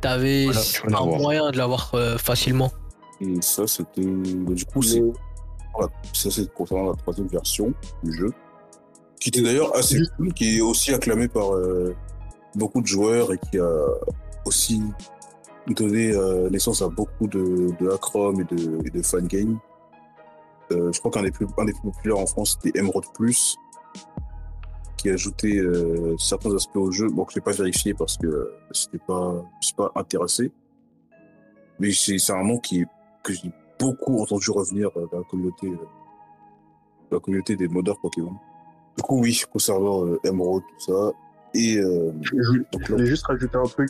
Speaker 4: t'avais
Speaker 3: Voilà,
Speaker 4: un moyen de l'avoir euh, facilement.
Speaker 2: Et ça, c'était. Du coup, c'est voilà, ça, c'est concernant la troisième version du jeu. qui était d'ailleurs assez cool, qui est aussi acclamé par euh, beaucoup de joueurs et qui a aussi donné euh, naissance à beaucoup de, de Acrom et de, et de fangames. Je crois qu'un des, plus, un des plus populaires en France, c'était Emerald Plus, qui a ajouté euh, certains aspects au jeu. Bon, que je n'ai pas vérifié parce que euh, c'était pas, je suis pas intéressé. Mais c'est c'est un nom qui, que j'ai beaucoup entendu revenir euh, dans la communauté, euh, dans la communauté des modeurs Pokémon. Du coup, oui, concernant Emerald, tout ça. Et
Speaker 1: Je, je voulais juste rajouter un truc.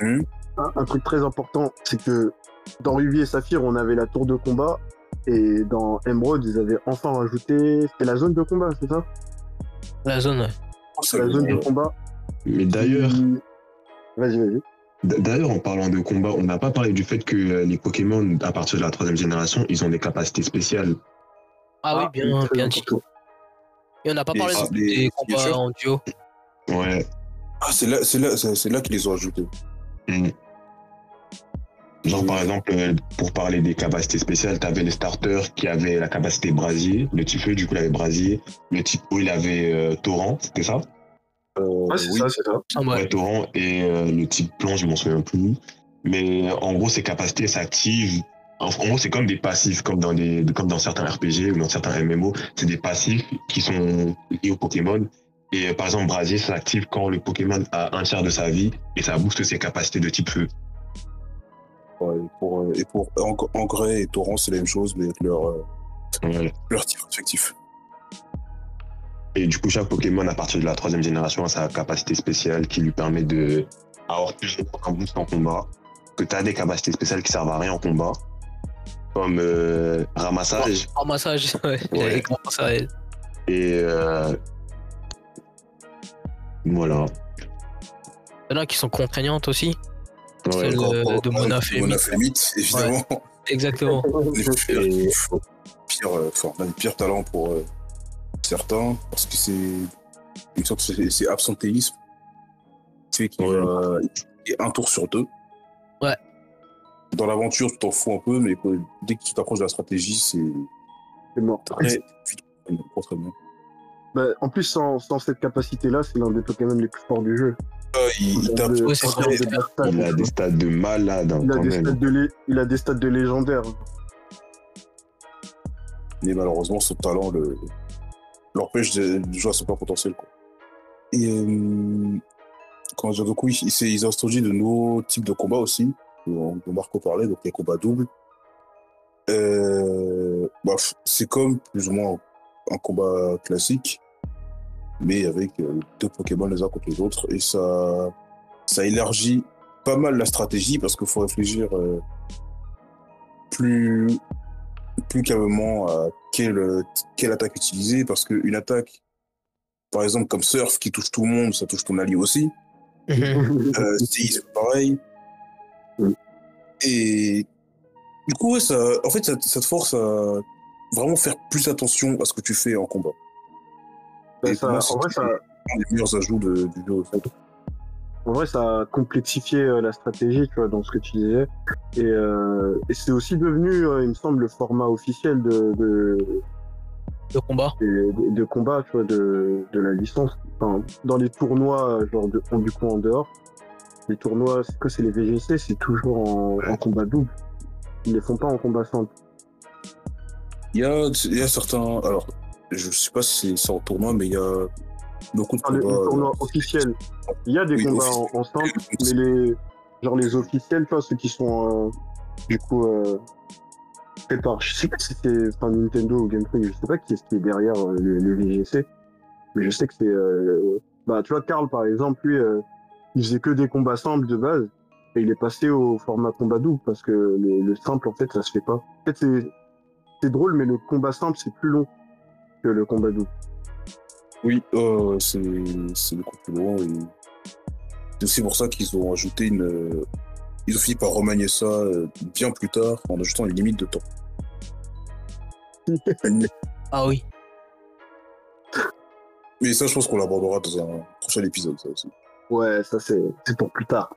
Speaker 2: hum,
Speaker 1: Un, un truc très important, c'est que dans Ruby et Saphir, on avait la tour de combat. Et dans Emerald, ils avaient enfin rajouté. C'était la zone de combat, c'est ça?
Speaker 4: La zone, ouais.
Speaker 2: ça,
Speaker 1: La zone de combat.
Speaker 3: Mais d'ailleurs,
Speaker 1: Vas-y, vas-y.
Speaker 3: d'ailleurs, en parlant de combat, on n'a pas parlé du fait que euh, les Pokémon, à partir de la troisième génération, ils ont des capacités spéciales.
Speaker 4: Ah, oui, bien,
Speaker 1: très
Speaker 4: bien dit. Et on n'a pas parlé
Speaker 2: ah,
Speaker 4: des
Speaker 2: bien
Speaker 4: combats en duo.
Speaker 3: Ouais.
Speaker 2: Ah, c'est là, c'est là, c'est c'est là qu'ils les ont ajoutés.
Speaker 3: Genre, par exemple, euh, pour parler des capacités spéciales, tu avais le starter qui avait la capacité brasier. Le type feu, du coup, il avait brasier. Le type eau, il avait euh, torrent, c'était ça?
Speaker 2: Euh,
Speaker 1: Ouais, c'est
Speaker 2: oui.
Speaker 1: ça, c'est ça.
Speaker 4: Ah, ouais.
Speaker 3: Ouais, torrent. Et euh, le type plonge, je m'en souviens plus. Mais en gros, ces capacités s'activent. En, gros, c'est comme des passifs, comme dans, des, comme dans certains RPG ou dans certains MMO. C'est des passifs qui sont liés au Pokémon. Et par exemple, brasier s'active quand le Pokémon a un tiers de sa vie et ça booste ses capacités de type feu.
Speaker 2: Ouais, et pour, euh, et pour et Torrent, c'est la même chose, mais avec leur, euh,
Speaker 3: Ouais.
Speaker 2: leur tir respectif.
Speaker 3: Et du coup, chaque Pokémon, à partir de la troisième génération, a sa capacité spéciale qui lui permet de avoir plus un boost en combat. Que tu as des capacités spéciales qui servent à rien en combat. Comme euh, ramassage
Speaker 4: Ramassage, *laughs* ouais.
Speaker 3: Ouais. Et. euh, voilà.
Speaker 4: Il y en a qui sont contraignantes aussi.
Speaker 3: Ouais.
Speaker 4: Celle de, de Mona
Speaker 2: Flemite, évidemment.
Speaker 4: Exactement.
Speaker 2: Les pire, euh, enfin, pire talent pour euh, certains, parce que c'est. C'est- absentéisme. Il y a un tour sur deux.
Speaker 4: Ouais.
Speaker 2: Dans l'aventure, tu t'en fous un peu, mais quoi, dès que tu t'approches de la stratégie, c'est
Speaker 1: C'est mort. Bah, en plus, sans, sans cette capacité-là, c'est l'un des Pokémon les plus forts du jeu.
Speaker 2: Il,
Speaker 3: a des stats de malade hein,
Speaker 1: il a
Speaker 3: quand
Speaker 1: des stats
Speaker 3: même.
Speaker 1: de lé- il a des stats de légendaire.
Speaker 2: mais malheureusement son talent le l'empêche de, de jouer à son plein potentiel quoi. Et euh, comment dire donc oui, ils, ils ont introduit de nouveaux types de combats aussi dont, dont Marco parlait donc les combats doubles. Euh, bref, c'est comme plus ou moins un combat classique mais avec euh, deux Pokémon les uns contre les autres et ça ça élargit pas mal la stratégie parce qu'il faut réfléchir euh, plus plus calmement à quelle, quelle attaque utiliser, parce qu'une attaque, par exemple comme Surf, qui touche tout le monde, ça touche ton allié aussi. *laughs* Euh, c'est pareil. Et du coup, ouais, ça, en fait, ça, ça te force à vraiment faire plus attention à ce que tu fais en combat.
Speaker 1: Bah, ça-
Speaker 2: moi,
Speaker 1: en vrai,
Speaker 2: c'est
Speaker 1: ça,
Speaker 2: un des meilleurs ajouts de- du jeu. en fait.
Speaker 1: En vrai, ça a complexifié euh, la stratégie, tu vois, dans ce que tu disais. Et, euh, et c'est aussi devenu, euh, il me semble, le format officiel de, de,
Speaker 4: De combat.
Speaker 1: de, de combat, tu vois, de, de la licence. Enfin, dans les tournois, genre, de, du coup, en dehors, les tournois, c'est que c'est les VGC, c'est toujours en, en combat double. Ils les font pas en combat simple.
Speaker 2: Il y a, il y a certains. Alors, je sais pas si c'est en tournoi, mais il y a beaucoup de
Speaker 1: Enfin, les, les
Speaker 2: combats.
Speaker 1: tournois officiels, il y a des
Speaker 2: Oui,
Speaker 1: combats en, simple, mais les, genre les officiels, vois, ceux qui sont, euh, du coup, euh, faits par, je sais pas si c'est enfin, Nintendo ou Game Freak, je sais pas qui est-ce qui est derrière euh, les VGC, mais je sais que c'est, euh, bah, tu vois, Karl, par exemple, lui, euh, il faisait que des combats simples de base, et il est passé au format combat double, parce que le, le simple, en fait, ça se fait pas. En fait, c'est, c'est drôle, mais le combat simple, c'est plus long que le combat double.
Speaker 2: Oui, euh, c'est beaucoup plus long. Et c'est aussi pour ça qu'ils ont ajouté une. euh, Ils ont fini par remanier ça euh, bien plus tard en ajoutant une limite de temps. *laughs*
Speaker 4: Ah oui.
Speaker 2: Mais ça, je pense qu'on l'abordera dans un prochain épisode, ça aussi.
Speaker 1: Ouais, ça, c'est pour plus tard.